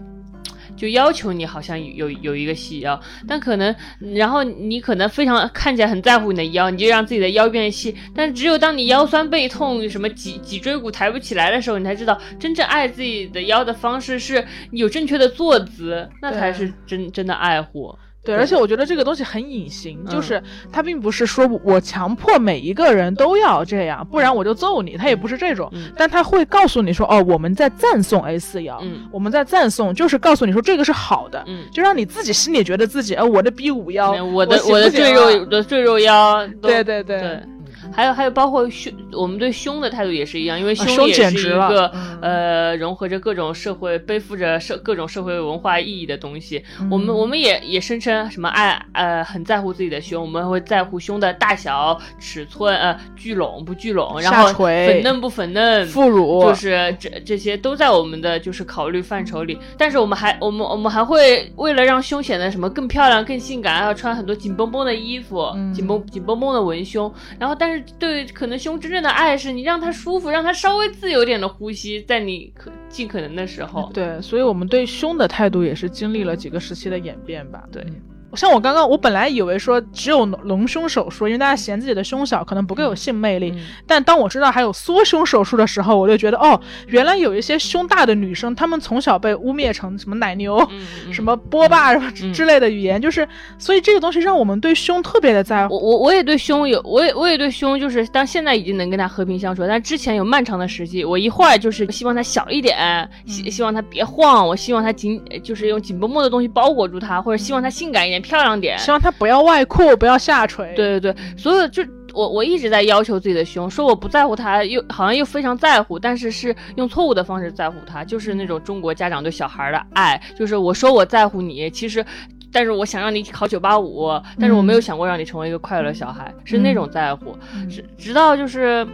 就要求你好像有有一个细腰，但可能，然后你可能非常看起来很在乎你的腰，你就让自己的腰变细。但只有当你腰酸背痛、什么脊脊椎骨抬不起来的时候，你才知道真正爱自己的腰的方式是有正确的坐姿，那才是真真的爱护。对，而且我觉得这个东西很隐形，就是它并不是说我强迫每一个人都要这样，不然我就揍你。他也不是这种，但他会告诉你说，哦，我们在赞颂 A 四腰，我们在赞颂，就是告诉你说这个是好的，就让你自己心里觉得自己，呃，我的 B 五幺，我的我的赘肉的赘肉腰，对对对。还有还有，包括胸，我们对胸的态度也是一样，因为胸也是一个呃融合着各种社会、背负着社各种社会文化意义的东西。我们我们也也声称什么爱呃很在乎自己的胸，我们会在乎胸的大小、尺寸，呃聚拢不聚拢，然后粉嫩不粉嫩，副乳，就是这这些都在我们的就是考虑范畴里。但是我们还我们我们还会为了让胸显得什么更漂亮、更性感，要穿很多紧绷绷的衣服，紧绷紧绷绷的文胸，然后但是。对，可能胸真正的爱是你让他舒服，让他稍微自由点的呼吸，在你可尽可能的时候。对，所以我们对胸的态度也是经历了几个时期的演变吧。对。像我刚刚，我本来以为说只有隆胸手术，因为大家嫌自己的胸小，可能不够有性魅力。但当我知道还有缩胸手术的时候，我就觉得哦，原来有一些胸大的女生，她们从小被污蔑成什么奶牛、什么波霸什么之类的语言，就是所以这个东西让我们对胸特别的在乎。我我我也对胸有，我也我也对胸就是，但现在已经能跟他和平相处，但之前有漫长的时期，我一会儿就是希望它小一点，希希望它别晃，我希望它紧，就是用紧绷绷的东西包裹住它，或者希望它性感一点。漂亮点，希望他不要外扩，不要下垂。对对对，所有就我我一直在要求自己的胸，说我不在乎他，又好像又非常在乎，但是是用错误的方式在乎他，就是那种中国家长对小孩的爱，就是我说我在乎你，其实，但是我想让你考九八五，但是我没有想过让你成为一个快乐小孩，是那种在乎，直直到就是。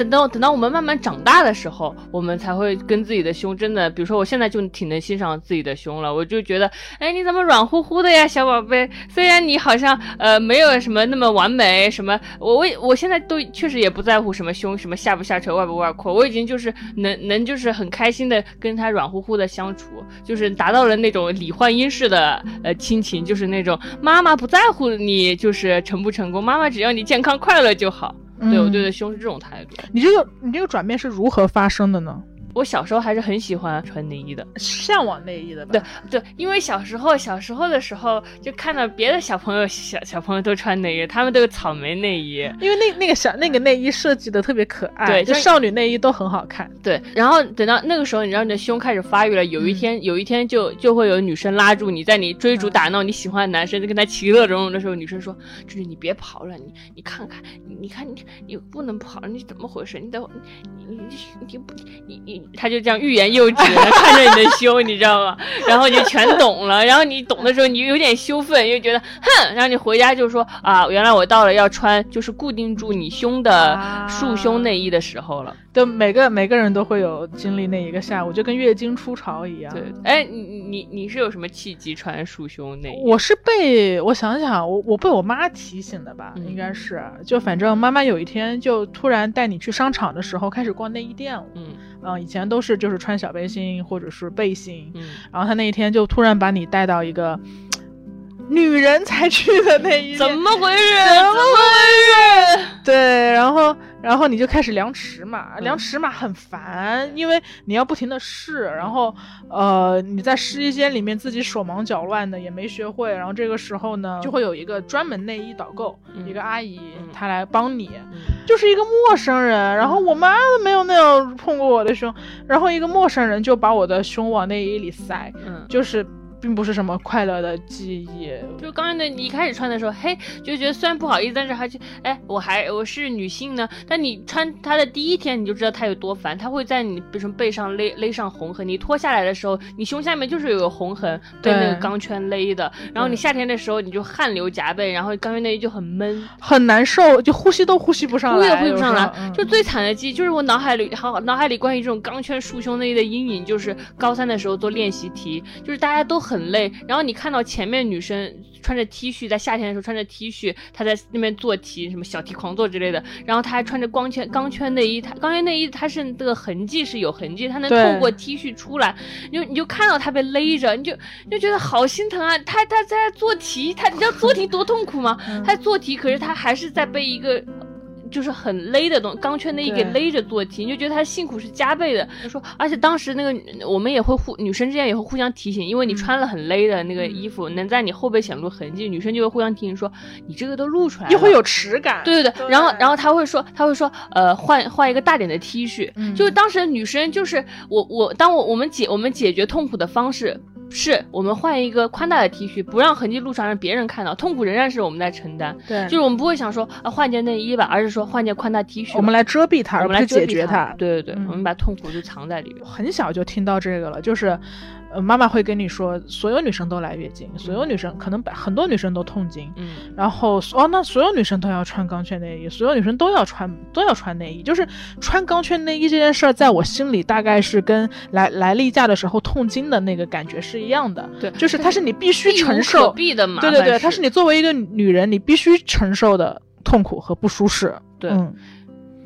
等到等到我们慢慢长大的时候，我们才会跟自己的胸真的，比如说我现在就挺能欣赏自己的胸了，我就觉得，哎，你怎么软乎乎的呀，小宝贝？虽然你好像呃没有什么那么完美，什么我我我现在都确实也不在乎什么胸什么下不下垂外不外扩，我已经就是能能就是很开心的跟他软乎乎的相处，就是达到了那种李焕英式的呃亲情，就是那种妈妈不在乎你就是成不成功，妈妈只要你健康快乐就好。对我嗯对待胸是这种态度。你这个你这个转变是如何发生的呢？我小时候还是很喜欢穿内衣的，向往内衣的吧？对对，因为小时候小时候的时候就看到别的小朋友小小朋友都穿内衣，他们都有草莓内衣，因为那那个小那个内衣设计的特别可爱，对就就少女内衣都很好看。对，然后等到那个时候，你让你的胸开始发育了，有一天、有一天就就会有女生拉住你，在你追逐打闹你喜欢的男生，就跟他其乐融融的时候，女生说：“就是，你别跑了，你你看看，你你看你你不能跑，你怎么回事？你等会你你你你不你你，他就这样欲言又止，看着你的胸，你知道吗？然后你就全懂了，然后你懂的时候，你有点羞愤，又觉得哼，然后你回家就说啊，原来我到了要穿就是固定住你胸的啊束胸内衣的时候了。对，每个每个人都会有经历那一个下午，就跟月经初潮一样。对，哎，你你你是有什么契机穿束胸内衣？我是被我想想，我我被我妈提醒的吧，嗯应该是，就反正妈妈有一天就突然带你去商场的时候开始逛内衣店了，嗯嗯，以前都是就是穿小背心或者是背心，嗯，然后他那一天就突然把你带到一个女人才去的内衣店，怎么回事？怎么回事？对，然后然后你就开始量尺码，嗯。量尺码很烦，因为你要不停的试，然后呃你在试衣间里面自己手忙脚乱的也没学会，然后这个时候呢就会有一个专门内衣导购，嗯。一个阿姨嗯。她来帮你，嗯。就是一个陌生人，然后我妈都没有那样碰过我的胸，然后一个陌生人就把我的胸往内衣里塞，嗯，就是并不是什么快乐的记忆，就刚才那你一开始穿的时候，嘿，就觉得虽然不好意思，但是还是哎，我还我是女性呢。但你穿它的第一天，你就知道它有多烦，它会在你比如说背上勒勒上红痕，你脱下来的时候，你胸下面就是有个红痕被那个钢圈勒的。然后你夏天的时候，你就汗流浃背，然后钢圈内衣就很闷。很难受，就呼吸都呼吸不上来呼来，也呼吸不上来有时候，嗯就最惨的记忆就是我脑海里好脑海里关于这种钢圈束胸内衣的阴影，就是高三的时候做练习题，就是大家都很累，然后你看到前面女生穿着 T 恤，在夏天的时候穿着 T 恤，她在那边做题，什么小题狂做之类的，然后她还穿着光圈钢圈内衣，她钢圈内衣它是这个痕迹是有痕迹，她能透过 T 恤出来，你就你就看到她被勒着，你就你就觉得好心疼啊，她她在做题，她你知道做题多痛苦吗？嗯她做题，可是她还是在被一个。就是很勒的东钢圈内衣给勒着做题，你就觉得他辛苦是加倍的。他说，而且当时那个我们也会互女生之间也会互相提醒，因为你嗯穿了很勒的那个衣服，能在你后背显露痕迹，女生就会互相提醒说，你这个都露出来了，又会有耻感。对对对，然后然后他会说，他会说，呃，换换一个大点的 T 恤，嗯就是当时女生就是我我当我我们解我们解决痛苦的方式。是我们换一个宽大的 T 恤，不让痕迹露出来，让别人看到，痛苦仍然是我们在承担。对，就是我们不会想说啊换件内衣吧，而是说换件宽大 T 恤。我们来遮蔽它，我们来解决它。对对对，嗯我们把痛苦就藏在里面。很小就听到这个了，就是，呃，妈妈会跟你说，所有女生都来月经，所有女生可能百很多女生都痛经，嗯。然后哦，那所有女生都要穿钢圈内衣，所有女生都要穿都要穿内衣，就是穿钢圈内衣这件事儿，在我心里大概是跟来来例假的时候痛经的那个感觉是一样的，对就是它是你必须承受，避的嘛对对对，它是你作为一个女人，你必须承受的痛苦和不舒适，对嗯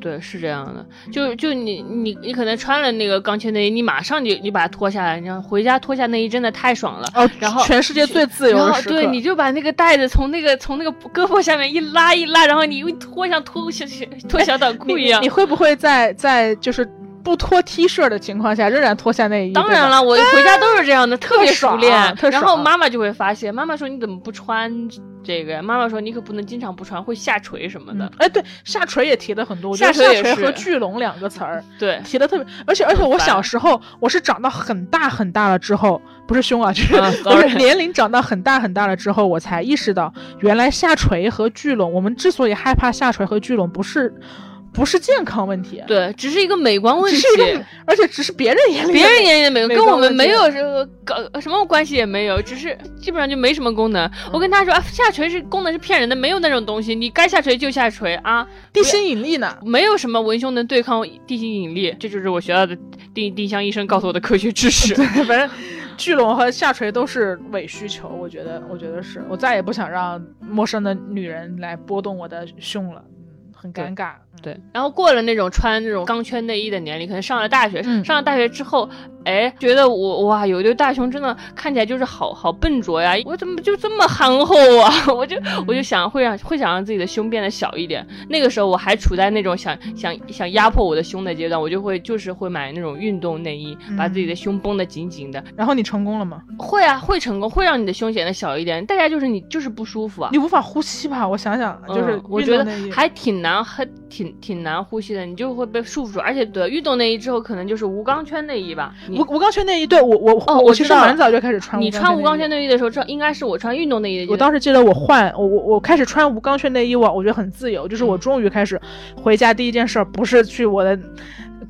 对，是这样的，就就你你你可能穿了那个钢圈内衣，你马上就你把它脱下来，然后回家脱下内衣真的太爽了。哦，然后全世界最自由的时刻，对，你就把那个带子从那个从那个胳膊下面一拉一拉，然后你一脱像脱小小脱小短裤一样你你。会不会在在就是不脱 T 恤的情况下，仍然脱下内衣？当然了，我回家都是这样的，特别熟练。特然后妈妈就会发现，妈妈说你怎么不穿这个呀？妈妈说你可不能经常不穿，会下垂什么的嗯。哎，对，下垂也提的很多，我觉得下垂也是垂和聚拢两个词儿 对，提的特别，而且而且我小时候我是长到很大很大了之后，不是胸啊，就是、啊 我是年龄长到很大很大了之后，我才意识到原来下垂和聚拢，我们之所以害怕下垂和聚拢，不是不是健康问题，对，只是一个美观问题而且只是别人眼里别人眼里的美，观跟我们没有这个搞什么关系也没有，只是基本上就没什么功能。我跟他说啊，下垂是功能是骗人的，没有那种东西，你该下垂就下垂啊，地心引力呢。没有什么文胸能对抗地心引力，这就是我学到的丁丁香医生告诉我的科学知识。反正聚拢和下垂都是伪需求，我觉得，我觉得是我再也不想让陌生的女人来拨动我的胸了，嗯，很尴尬。对，然后过了那种穿那种钢圈内衣的年龄，可能上了大学，嗯上了大学之后，哎，觉得我哇，有一对大胸真的看起来就是好好笨拙呀，我怎么就这么憨厚啊？我就我就想会让会想让自己的胸变得小一点。那个时候我还处在那种想想想压迫我的胸的阶段，我就会就是会买那种运动内衣，把自己的胸绷得紧紧的。然后你成功了吗？会啊，会成功，会让你的胸显得小一点。大家就是你就是不舒服啊，你无法呼吸吧？我想想，就是我觉得还挺难，还挺挺难呼吸的，你就会被束缚住。而且对运动内衣之后，可能就是无钢圈内衣吧。无无钢圈内衣，对我我哦，我其实蛮早就开始穿。你穿无钢圈内衣的时候，这应该是我穿运动内衣的。我当时记得我换我我我开始穿无钢圈内衣，我我觉得很自由，就是我终于开始回家第一件事不是去我的。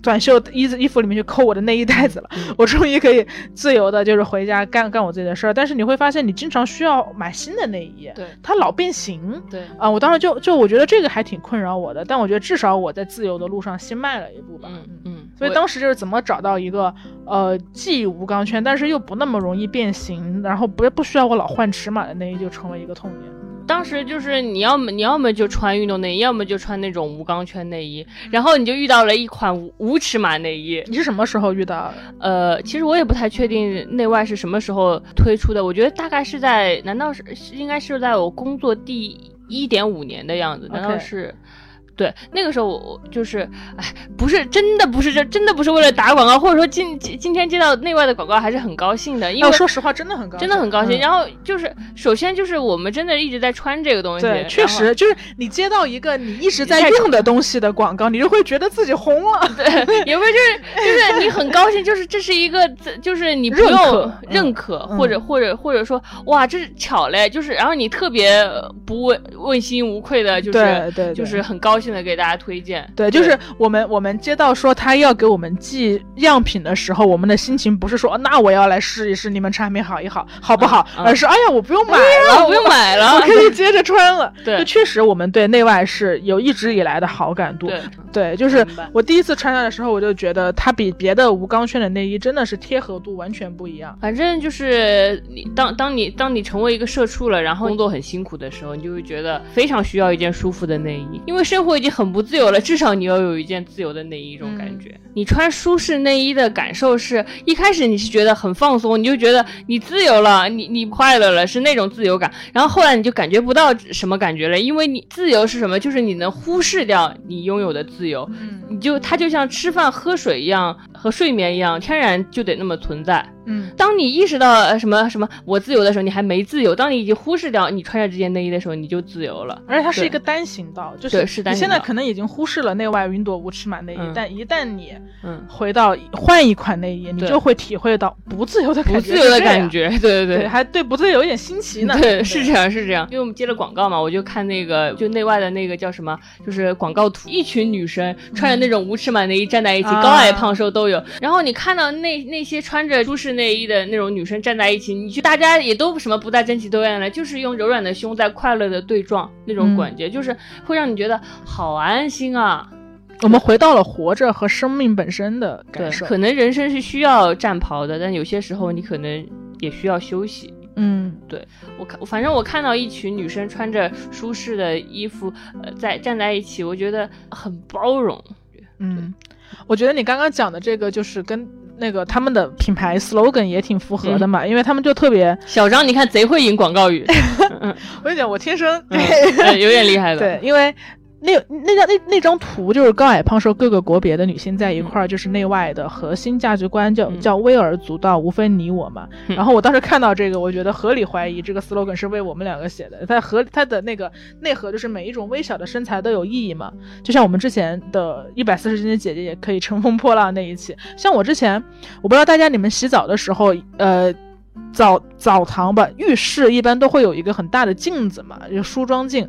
短袖衣子衣服里面去扣我的内衣带子了，我终于可以自由的，就是回家干干我自己的事儿。但是你会发现，你经常需要买新的内衣，对，它老变形，对啊，我当时就就我觉得这个还挺困扰我的。但我觉得至少我在自由的路上新迈了一步吧，嗯嗯。所以当时就是怎么找到一个呃既无钢圈，但是又不那么容易变形，然后不不需要我老换尺码的内衣，就成为一个痛点。当时就是你要么你要么就穿运动内衣，要么就穿那种无钢圈内衣，然后你就遇到了一款无无尺码内衣。你是什么时候遇到？呃，其实我也不太确定内外是什么时候推出的，我觉得大概是在，难道是应该是在我工作第一点五年的样子？难道是？对，那个时候我就是，哎，不是真的不是这，真的不是为了打广告，或者说今今天接到内外的广告还是很高兴的，因为说实话真的很高，真的很高兴。然后就是首先就是我们真的一直在穿这个东西，对，确实就是你接到一个你一直在用的东西的广告，你就会觉得自己红了，对，也会就是就是你很高兴，就是这是一个就是你不用认可或者或者或者说哇这是巧嘞，就是然后你特别不问问心无愧的，就是对就是很高兴。现在给大家推荐，对，就是我们我们接到说他要给我们寄样品的时候，我们的心情不是说那我要来试一试你们产品好一好，好不好，而是哎呀我不用买了，我不用买了，我可以接着穿了。对，就确实我们对内外是有一直以来的好感度。对，对，就是我第一次穿上的时候，我就觉得它比别的无钢圈的内衣真的是贴合度完全不一样。反正就是你当当你当你成为一个社畜了，然后工作很辛苦的时候，你就会觉得非常需要一件舒服的内衣，因为生活。已经很不自由了，至少你要有一件自由的内衣，这种感觉。你穿舒适内衣的感受是一开始你是觉得很放松，你就觉得你自由了，你你快乐了，是那种自由感。然后后来你就感觉不到什么感觉了，因为你自由是什么？就是你能忽视掉你拥有的自由，你就它就像吃饭喝水一样，和睡眠一样，天然就得那么存在。嗯，当你意识到呃什么什么我自由的时候，你还没自由；当你已经忽视掉你穿着这件内衣的时候，你就自由了。而且它是一个单行道，就是是你现在可能已经忽视了内外云朵无尺码内衣，但一旦你嗯回到换一款内衣，你就会体会到不自由的感觉。不自由的感觉，对对对，还对不自由有点新奇呢。对，是这样是这样。因为我们接了广告嘛，我就看那个就内外的那个叫什么，就是广告图，一群女生穿着那种无尺码内衣站在一起，高矮胖瘦都有。然后你看到那那些穿着舒适内衣的那种。女生站在一起，你去，大家也都什么不带争奇斗艳的，就是用柔软的胸在快乐的对撞，那种感觉，就是会让你觉得好安心啊。我们回到了活着和生命本身的感受。可能人生是需要战袍的，但有些时候你可能也需要休息。嗯，对我看，反正我看到一群女生穿着舒适的衣服，呃，在站在一起，我觉得很包容。嗯，我觉得你刚刚讲的这个就是跟。那个他们的品牌 slogan 也挺符合的嘛，因为他们就特别小张，你看贼会引广告语。我跟你讲，我天生有点厉害的。对，因为。那那张那那张图就是高矮胖瘦各个国别的女性在一块儿，就是内外的核心价值观，叫叫微而足道，无非你我嘛。然后我当时看到这个，我觉得合理怀疑这个 slogan 是为我们两个写的。它和它的那个内核就是每一种微小的身材都有意义嘛。就像我们之前的一百四十斤的姐姐也可以乘风破浪那一期。像我之前，我不知道大家你们洗澡的时候，呃。澡澡堂吧，浴室一般都会有一个很大的镜子嘛，就梳妆镜。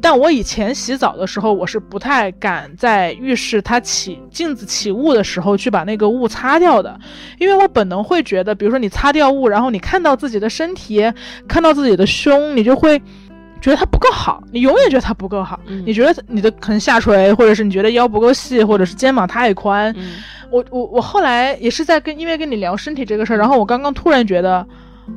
但我以前洗澡的时候，我是不太敢在浴室它起镜子起雾的时候去把那个雾擦掉的，因为我本能会觉得，比如说你擦掉雾，然后你看到自己的身体，看到自己的胸，你就会觉得它不够好，你永远觉得它不够好。你觉得你的可能下垂，或者是你觉得腰不够细，或者是肩膀太宽。我我我后来也是在跟因为跟你聊身体这个事儿，然后我刚刚突然觉得，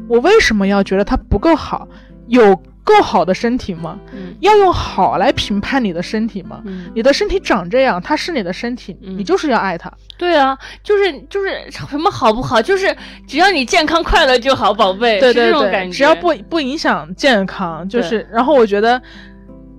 我为什么要觉得它不够好？有够好的身体吗？嗯要用好来评判你的身体吗？嗯，你的身体长这样，它是你的身体，嗯你就是要爱它。对啊，就是就是什么好不好，就是只要你健康快乐就好，宝贝，是对对对，这种感觉。只要不不影响健康，就是。然后我觉得，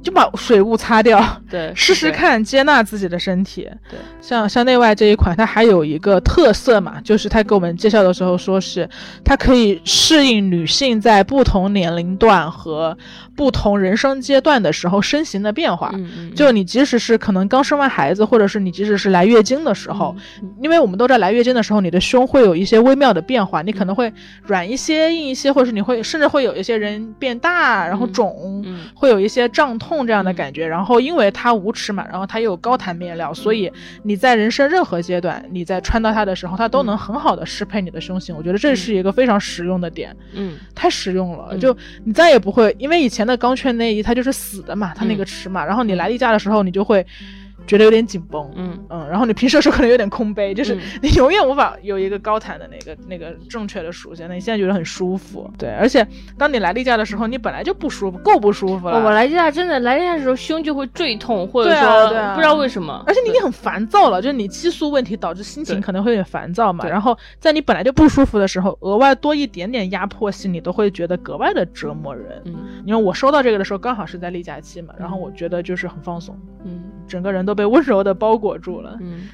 就把水雾擦掉，对试试，看接纳自己的身体。对，像像内外这一款，它还有一个特色嘛，就是它给我们介绍的时候说是它可以适应女性在不同年龄段和不同人生阶段的时候身形的变化。嗯嗯，就你即使是可能刚生完孩子，或者是你即使是来月经的时候，嗯因为我们都知道来月经的时候，你的胸会有一些微妙的变化，你可能会软一些、硬一些，或者是你会甚至会有一些人变大，然后嗯肿，嗯。会有一些胀痛这样的感觉。然后因为它无尺码，然后它又有高弹面料，所以你在人生任何阶段，你在穿到它的时候，它都能嗯很好的适配你的胸型。我觉得这是一个非常实用的点，嗯太实用了。嗯就你再也不会，因为以前的钢圈内衣它就是死的嘛，它那个尺码，然后你来例假的时候，你就会觉得有点紧绷。嗯嗯，然后你平时的时候可能有点空杯，就是嗯 你永远无法有一个高弹的那个那个正确的属性。那你现在觉得很舒服，对，而且当你来例假的时候，你本来就不舒服，够不舒服了。哦我来例假真的来例假的时候胸就会坠痛，或者说不知道为什么，而且你已经很烦躁了，就是你激素问题导致心情可能会有点烦躁嘛。然后在你本来就不舒服的时候，额外多一点点压迫性，你都会觉得格外的折磨人。嗯因为我收到这个的时候刚好是在例假期嘛，然后我觉得就是很放松，嗯整个人都被温柔的包裹住了。嗯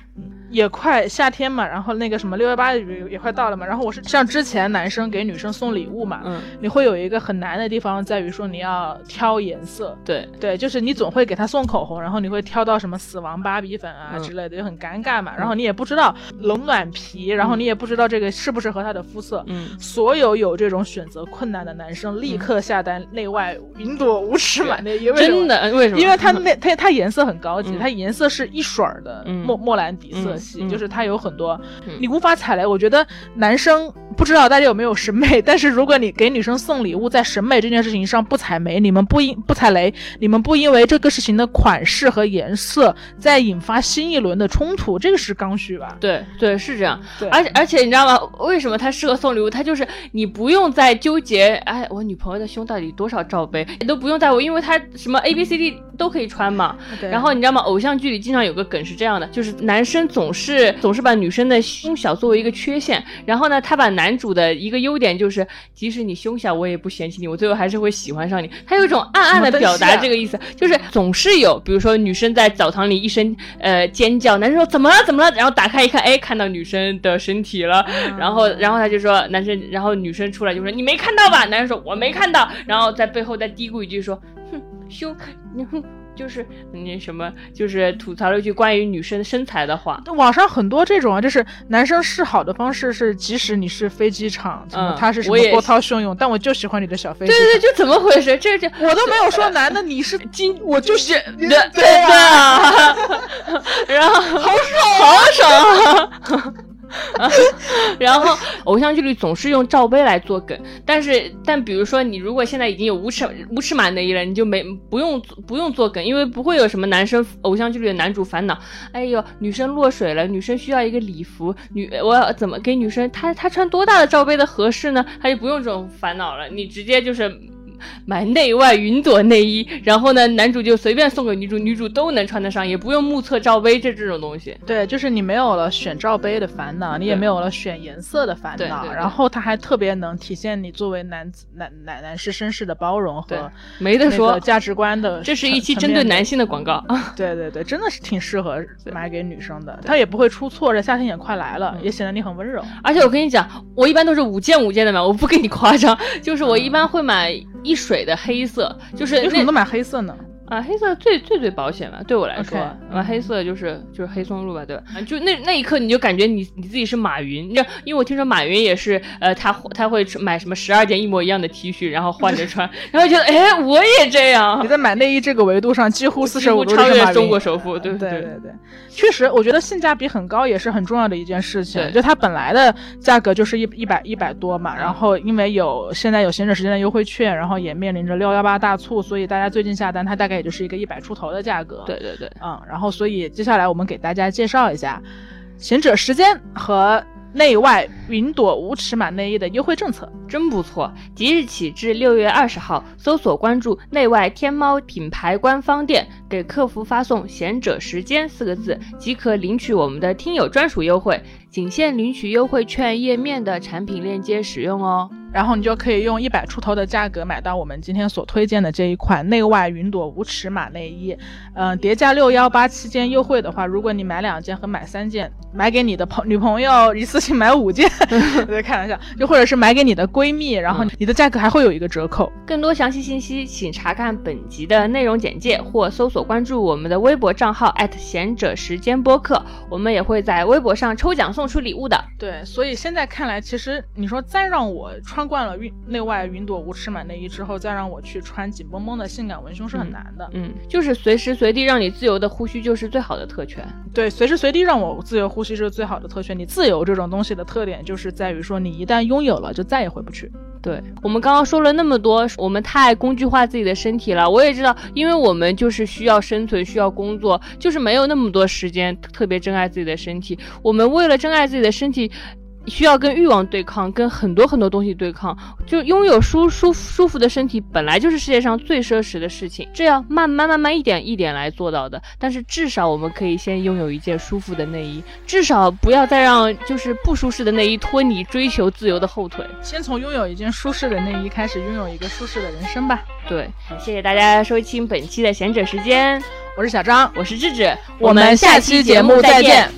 也快夏天嘛，然后那个什么六幺八也也快到了嘛，然后我是像之前男生给女生送礼物嘛，嗯，你会有一个很难的地方在于说你要挑颜色。对，对，就是你总会给他送口红，然后你会挑到什么死亡芭比粉啊嗯。之类的，就很尴尬嘛。然后你也不知道冷暖皮，然后你也不知道这个适不适合他的肤色。嗯。所有有这种选择困难的男生，立刻下单内外云朵无尺码内衣，为什么真的？为什么？因为它那它它颜色很高级，嗯。它颜色是一水儿的嗯。莫莫兰迪色系，嗯嗯就是它有很多嗯你无法踩雷。我觉得男生不知道大家有没有审美，但是如果你给女生送礼物，在审美这件事情上不踩雷，你们不因不踩雷，你们不因为这个事情的款式和颜色再引发新一轮的冲突，这个是刚需吧？对对是这样，对，而且而且你知道吗？为什么它适合送礼物？它就是你不用再纠结，哎，我女朋友的胸到底多少罩杯，你都不用在乎，因为它什么 A B C D 都可以穿嘛。然后你知道吗？偶像剧里经常有个梗是这样的，就是男生总是总是把女生的胸小作为一个缺陷，然后呢，他把男主的一个优点就是，即使你胸小，我也不嫌弃你，我最后还是会喜欢上你。他有一种暗暗的表达这个意思，就是总是有，比如说女生在澡堂里一声呃尖叫，男生说怎么了怎么了，然后打开一看，哎，看到女生的身体了，然后然后他就说男生，然后女生出来就说你没看到吧？男生说我没看到，然后在背后再嘀咕一句说，哼，胸，你哼。就是那什么，就是吐槽了一句关于女生身材的话。网上很多这种啊，就是男生示好的方式是，即使你是飞机场，嗯他是什么波涛汹涌，但我就喜欢你的小飞机。对对对，就怎么回事？这这 我都没有说 男的，你是 金，我就是对对对啊，然后好爽，好爽啊！然后偶像剧里总是用罩杯来做梗，但是但比如说你如果现在已经有无尺无尺码内衣了，你就没不用不用做梗，因为不会有什么男生偶像剧里的男主烦恼，哎呦女生落水了，女生需要一个礼服，女我要怎么给女生她她穿多大的罩杯的合适呢？他就不用这种烦恼了，你直接就是。买内外云朵内衣，然后呢，男主就随便送给女主，女主都能穿得上，也不用目测罩杯这这种东西。对，就是你没有了选罩杯的烦恼，你也没有了选颜色的烦恼，然后它还特别能体现你作为男子男男男士绅士的包容和没得说，价值观的。这是一期针对男性的广告。对对对，真的是挺适合买给女生的，它也不会出错。这夏天也快来了，嗯也显得你很温柔。而且我跟你讲，我一般都是五件五件的买，我不跟你夸张，就是我一般会买一水的黑色，就是那为什么都买黑色呢？啊黑色最最最保险了，对我来说啊黑色就是就是黑松露吧，对吧？啊就那那一刻你就感觉你你自己是马云，你知道，因为我听说马云也是呃他他会买什么十二件一模一样的 T 恤，然后换着穿，然后觉得哎我也这样你，在买内衣这个维度上，几乎四几舍五入超越中国首富，对不对？对对对，确实，我觉得性价比很高也是很重要的一件事情。对就它本来的价格就是一一百一百多嘛，然后因为有现在有闲着时间的优惠券，然后也面临着六幺八大促，所以大家最近下单，它大概也就是一个一百出头的价格。对，对对，嗯，然后所以接下来我们给大家介绍一下贤者时间和内外云朵无尺码内衣的优惠政策，真不错！即日起至六月二十号，搜索关注内外天猫品牌官方店，给客服发送“贤者时间”四个字，即可领取我们的听友专属优惠，仅限领取优惠券页面的产品链接使用哦。然后你就可以用一百出头的价格买到我们今天所推荐的这一款内外云朵无尺码内衣。嗯，叠加六幺八期间优惠的话，如果你买两件和买三件，买给你的朋女朋友一次性买五件，在开玩笑，就或者是买给你的闺蜜，然后你的价格还会有一个折扣。更多详细信息，请查看本集的内容简介或搜索关注我们的微博账号贤者时间播客，我们也会在微博上抽奖送出礼物的。对，所以现在看来，其实你说再让我穿。惯了云内外云朵无尺码内衣之后，再让我去穿紧绷绷的性感文胸是很难的。嗯，就是随时随地让你自由的呼吸，就是最好的特权。对，随时随地让我自由呼吸是最好的特权。你自由这种东西的特点，就是在于说，你一旦拥有了，就再也回不去。对我们刚刚说了那么多，我们太工具化自己的身体了。我也知道，因为我们就是需要生存，需要工作，就是没有那么多时间特别珍爱自己的身体。我们为了珍爱自己的身体。需要跟欲望对抗，跟很多很多东西对抗。就拥有舒舒舒服的身体，本来就是世界上最奢侈的事情。这样慢慢慢慢一点一点来做到的。但是至少我们可以先拥有一件舒服的内衣，至少不要再让就是不舒适的内衣拖你追求自由的后腿。先从拥有一件舒适的内衣开始，拥有一个舒适的人生吧。对，谢谢大家收听本期的贤者时间，我是小张，我是智智，我们下期节目再见。